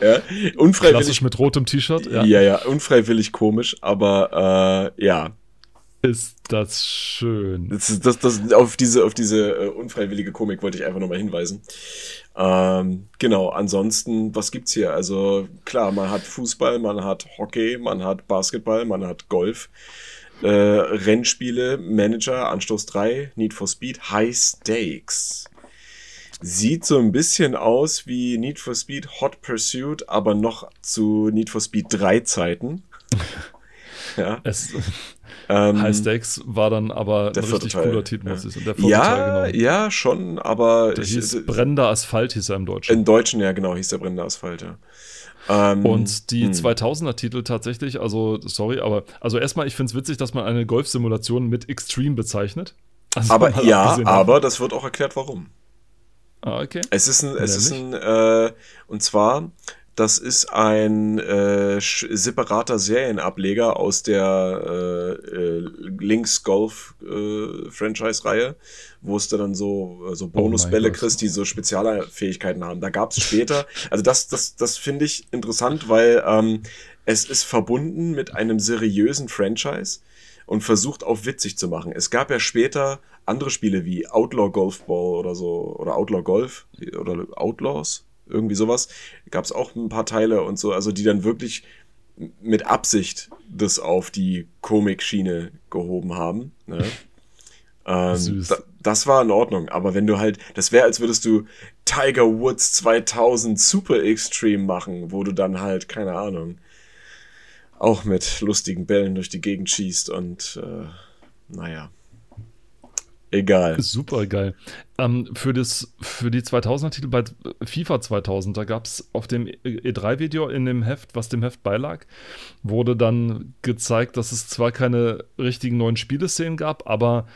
ja, unfreiwillig. Klassisch mit rotem T-Shirt. ja. ja, unfreiwillig komisch, aber äh, ja, Ist das schön. das, das, das, auf diese, auf diese äh, unfreiwillige Komik wollte ich einfach nochmal hinweisen. Ähm, genau, ansonsten, was gibt's hier? Also klar, man hat Fußball, man hat Hockey, man hat Basketball, man hat Golf, äh, Rennspiele, Manager, Anstoß 3, Need for Speed, High Stakes. Sieht so ein bisschen aus wie Need for Speed Hot Pursuit, aber noch zu Need for Speed 3 Zeiten. ja. Es, Ähm, High Stakes war dann aber ein richtig Teil, cooler Titel, muss ja. ich sagen. Ja, Teil, genau. ja, schon, aber Der ich- hieß äh, Brennender Asphalt, hieß er im Deutschen. im Deutschen, ja genau, hieß der brennende Asphalt, ja. Ähm, Und die hm. 2000er-Titel tatsächlich, also sorry, aber also erstmal, ich finde es witzig, dass man eine Golfsimulation mit Extreme bezeichnet. Also aber ja, aber das wird auch erklärt, warum. Ah, okay. Es ist ein, es ist ein, äh, und zwar Das ist ein äh, separater Serienableger aus der äh, äh, Links Golf äh, Franchise-Reihe, wo es dann so, äh, so Bonusbälle oh kriegst, die so Spezialfähigkeiten haben. Da gab es später, also das, das, das finde ich interessant, weil ähm, es ist verbunden mit einem seriösen Franchise und versucht auch witzig zu machen. Es gab ja später andere Spiele wie Outlaw Golf Ball oder so, oder Outlaw Golf oder Outlaws, irgendwie sowas. Gab es auch ein paar Teile und so, also die dann wirklich mit Absicht das auf die Comic-Schiene gehoben haben. Ne? ähm, da, das war in Ordnung, aber wenn du halt, das wäre, als würdest du Tiger Woods 2000 Super Extreme machen, wo du dann halt, keine Ahnung, auch mit lustigen Bällen durch die Gegend schießt und äh, naja. Egal. Super geil. Ähm, für, das, für die 2000er-Titel bei FIFA 2000, da gab es auf dem E3-Video in dem Heft, was dem Heft beilag, wurde dann gezeigt, dass es zwar keine richtigen neuen Spieleszenen gab, aber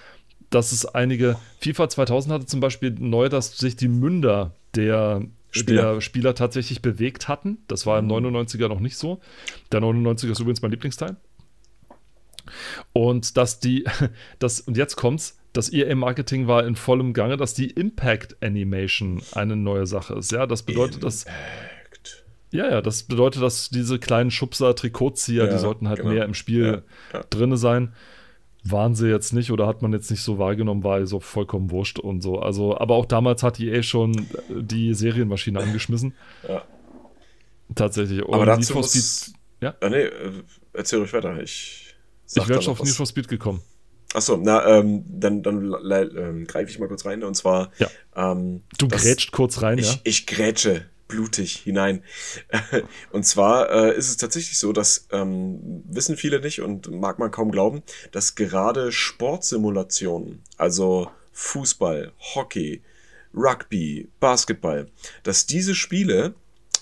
dass es einige. FIFA 2000 hatte zum Beispiel neu, dass sich die Münder der Spieler. der Spieler tatsächlich bewegt hatten. Das war im 99er mhm. noch nicht so. Der 99er ist übrigens mein Lieblingsteil. Und dass die, das, und jetzt kommt's, das EA-Marketing war in vollem Gange, dass die Impact Animation eine neue Sache ist. Ja, das bedeutet, dass. Ja, ja, das bedeutet, dass diese kleinen Schubser, Trikotzieher, ja, die sollten halt genau. mehr im Spiel ja, ja. drin sein waren sie jetzt nicht oder hat man jetzt nicht so wahrgenommen, war so vollkommen wurscht und so. Also, aber auch damals hat EA schon die Serienmaschine angeschmissen. Ja. Tatsächlich. Und aber dazu muss, Speed, ja? Ah, nee, äh, erzähl ruhig weiter. Ich, ich wäre schon auf Need for Speed gekommen. Achso, na, ähm, dann, dann ähm, greife ich mal kurz rein und zwar. Ja. Ähm, du grätscht kurz rein, ich, ja? Ich grätsche blutig hinein. Und zwar äh, ist es tatsächlich so, dass ähm, wissen viele nicht und mag man kaum glauben, dass gerade Sportsimulationen, also Fußball, Hockey, Rugby, Basketball, dass diese Spiele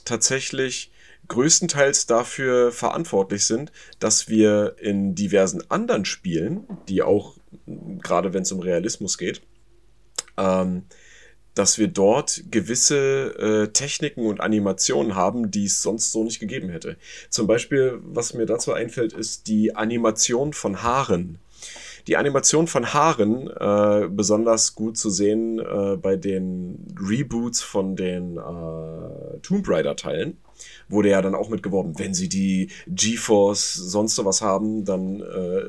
tatsächlich größtenteils dafür verantwortlich sind, dass wir in diversen anderen Spielen, die auch, gerade wenn es um Realismus geht, ähm, dass wir dort gewisse äh, Techniken und Animationen haben, die es sonst so nicht gegeben hätte. Zum Beispiel, was mir dazu einfällt, ist die Animation von Haaren. Die Animation von Haaren, äh, besonders gut zu sehen äh, bei den Reboots von den äh, Tomb Raider-Teilen wurde ja dann auch mitgeworben, wenn sie die GeForce sonst sowas haben, dann äh,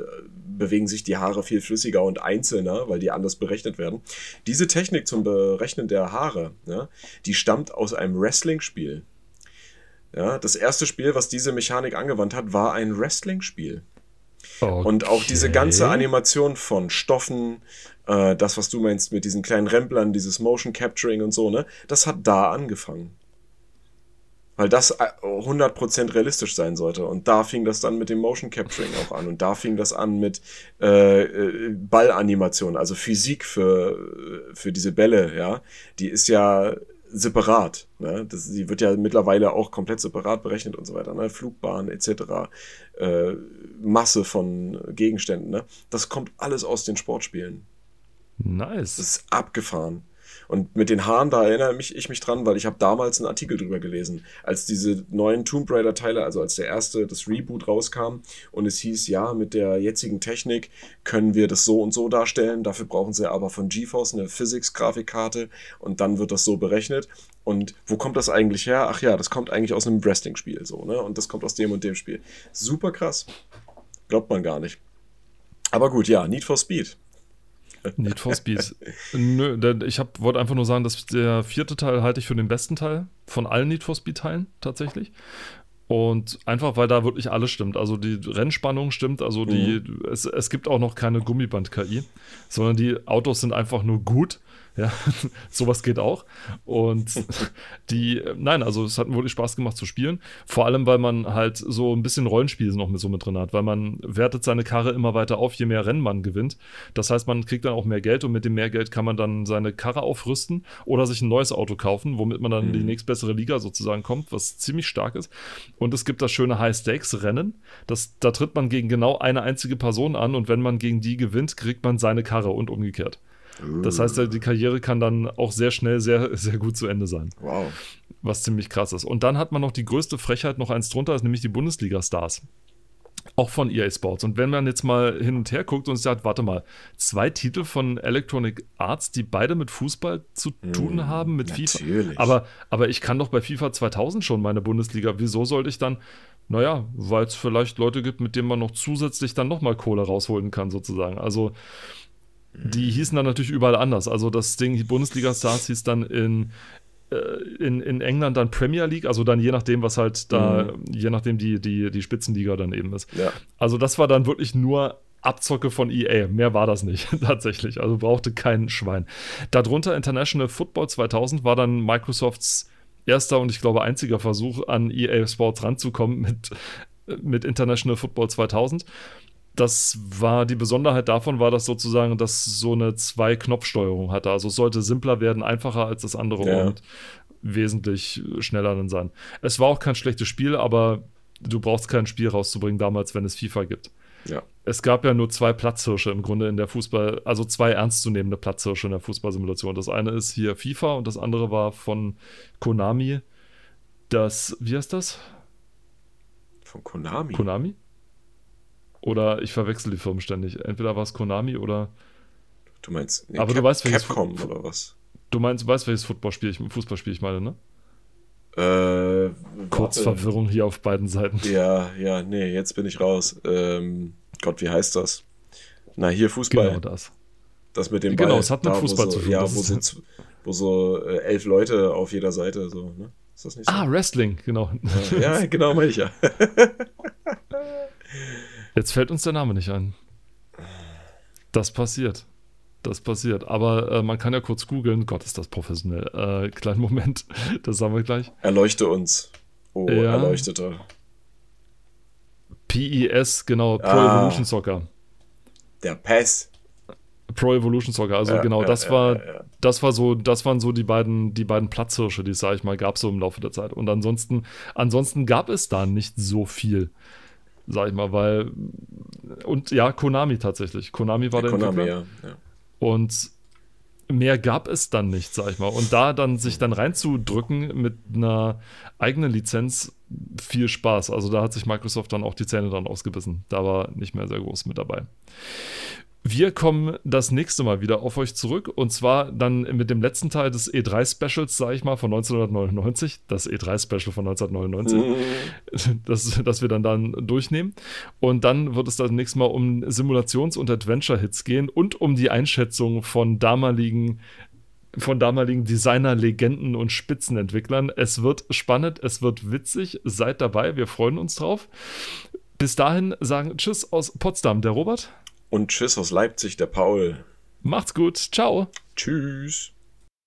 bewegen sich die Haare viel flüssiger und einzelner, weil die anders berechnet werden. Diese Technik zum Berechnen der Haare, ja, die stammt aus einem Wrestling-Spiel. Ja, das erste Spiel, was diese Mechanik angewandt hat, war ein Wrestling-Spiel. Okay. Und auch diese ganze Animation von Stoffen, äh, das, was du meinst mit diesen kleinen Remplern, dieses Motion Capturing und so, ne, das hat da angefangen. Weil das 100% äh, realistisch sein sollte. Und da fing das dann mit dem Motion Capturing auch an. Und da fing das an mit äh, äh Ballanimation, also Physik für, für diese Bälle, ja. Die ist ja separat. Ne? Das, die wird ja mittlerweile auch komplett separat berechnet und so weiter. Ne? Flugbahn etc. Äh, Masse von Gegenständen. Ne? Das kommt alles aus den Sportspielen. Nice. Das ist abgefahren. Und mit den Haaren, da erinnere mich, ich mich dran, weil ich habe damals einen Artikel drüber gelesen, als diese neuen Tomb Raider-Teile, also als der erste, das Reboot rauskam und es hieß, ja, mit der jetzigen Technik können wir das so und so darstellen, dafür brauchen sie aber von GeForce eine Physics-Grafikkarte und dann wird das so berechnet. Und wo kommt das eigentlich her? Ach ja, das kommt eigentlich aus einem Wrestling-Spiel so, ne? Und das kommt aus dem und dem Spiel. Super krass. Glaubt man gar nicht. Aber gut, ja, Need for Speed. Need for Speed. Nö, ich wollte einfach nur sagen, dass der vierte Teil halte ich für den besten Teil von allen Need for Speed-Teilen tatsächlich. Und einfach, weil da wirklich alles stimmt. Also die Rennspannung stimmt, also die, mhm. es, es gibt auch noch keine Gummiband-KI, sondern die Autos sind einfach nur gut ja, sowas geht auch. Und die, nein, also es hat mir wirklich Spaß gemacht zu spielen. Vor allem, weil man halt so ein bisschen Rollenspiel noch mit so mit drin hat, weil man wertet seine Karre immer weiter auf, je mehr Rennen man gewinnt. Das heißt, man kriegt dann auch mehr Geld und mit dem mehr Geld kann man dann seine Karre aufrüsten oder sich ein neues Auto kaufen, womit man dann mhm. in die mhm. nächstbessere Liga sozusagen kommt, was ziemlich stark ist. Und es gibt das schöne High-Stakes-Rennen. da tritt man gegen genau eine einzige Person an und wenn man gegen die gewinnt, kriegt man seine Karre und umgekehrt. Das heißt, die Karriere kann dann auch sehr schnell sehr, sehr gut zu Ende sein. Wow. was ziemlich krass ist. Und dann hat man noch die größte Frechheit noch eins drunter, ist nämlich die Bundesliga-Stars. Auch von EA Sports. Und wenn man jetzt mal hin und her guckt und sagt, warte mal, zwei Titel von Electronic Arts, die beide mit Fußball zu tun Mm, haben, mit natürlich. FIFA. Aber, aber ich kann doch bei FIFA 2000 schon meine Bundesliga. Wieso sollte ich dann, naja, weil es vielleicht Leute gibt, mit denen man noch zusätzlich dann nochmal Kohle rausholen kann, sozusagen. Also, die hießen dann natürlich überall anders. Also, das Ding, die Bundesliga Stars hieß dann in, äh, in, in England dann Premier League, also dann je nachdem, was halt da, je nachdem die, die, die Spitzenliga dann eben ist. Ja. Also das war dann wirklich nur Abzocke von EA. Mehr war das nicht, tatsächlich. Also brauchte kein Schwein. Darunter International Football 2000 war dann Microsofts erster und ich glaube einziger Versuch, an EA Sports ranzukommen mit, mit International Football 2000. Das war die Besonderheit davon, war das sozusagen, dass so eine Zwei-Knopf-Steuerung hatte. Also es sollte simpler werden, einfacher als das andere Ja. und wesentlich schneller dann sein. Es war auch kein schlechtes Spiel, aber du brauchst kein Spiel rauszubringen damals, wenn es FIFA gibt. Ja. Es gab ja nur zwei Platzhirsche im Grunde in der Fußball, also zwei ernstzunehmende Platzhirsche in der Fußballsimulation. Das eine ist hier FIFA und das andere war von Konami. Das, wie heißt das? Von Konami. Konami? Oder ich verwechsel die Firmen ständig. Entweder war es Konami oder Du meinst, nee, Aber du weißt, welches Capcom Fu- oder was? du meinst, weißt, welches Footballspiel ich, Fußballspiel ich meine, ne? Äh, Kurz warte. Verwirrung hier auf beiden Seiten. Ja, ja, nee, jetzt bin ich raus. Ähm, Gott, wie heißt das? Na, hier Fußball. Genau das. Das mit dem Genau, Ball. es hat mit Da, Fußball so, zu tun, Ja, wo so, z- wo so äh, elf Leute auf jeder Seite so, ne? Ist das nicht so? Ah, Wrestling, genau. ja, ja, genau, meine ich ja. Jetzt fällt uns der Name nicht ein. Das passiert. Das passiert. Aber äh, man kann ja kurz googeln. Gott, ist das professionell. Äh, kleinen Moment. Das sagen wir gleich. Erleuchte uns. Oh, Ja. Erleuchteter. PES, genau. Pro Ah. Evolution Soccer. Der Pass. Pro Evolution Soccer. Also Ja, genau, ja, das war, das war so, das waren so die beiden, die beiden Platzhirsche, die es, sag ich mal, gab so im Laufe der Zeit. Und ansonsten, ansonsten gab es da nicht so viel, sag ich mal, weil und ja, Konami tatsächlich. Konami war der Konami, Entwickler. ja. ja. Und mehr gab es dann nicht, sag ich mal. Und da dann sich dann reinzudrücken mit einer eigenen Lizenz, viel Spaß. Also da hat sich Microsoft dann auch die Zähne dran ausgebissen. Da war nicht mehr sehr groß mit dabei. Wir kommen das nächste Mal wieder auf euch zurück und zwar dann mit dem letzten Teil des E3-Specials, sage ich mal, von 1999. Das E3-Special von 1999 das, das wir dann, dann durchnehmen. Und dann wird es das nächste Mal um Simulations- und Adventure-Hits gehen und um die Einschätzung von damaligen, von damaligen Designer, Legenden und Spitzenentwicklern. Es wird spannend, es wird witzig. Seid dabei, wir freuen uns drauf. Bis dahin sagen Tschüss aus Potsdam, der Robert. Und Tschüss aus Leipzig, der Paul. Macht's gut, ciao. Tschüss.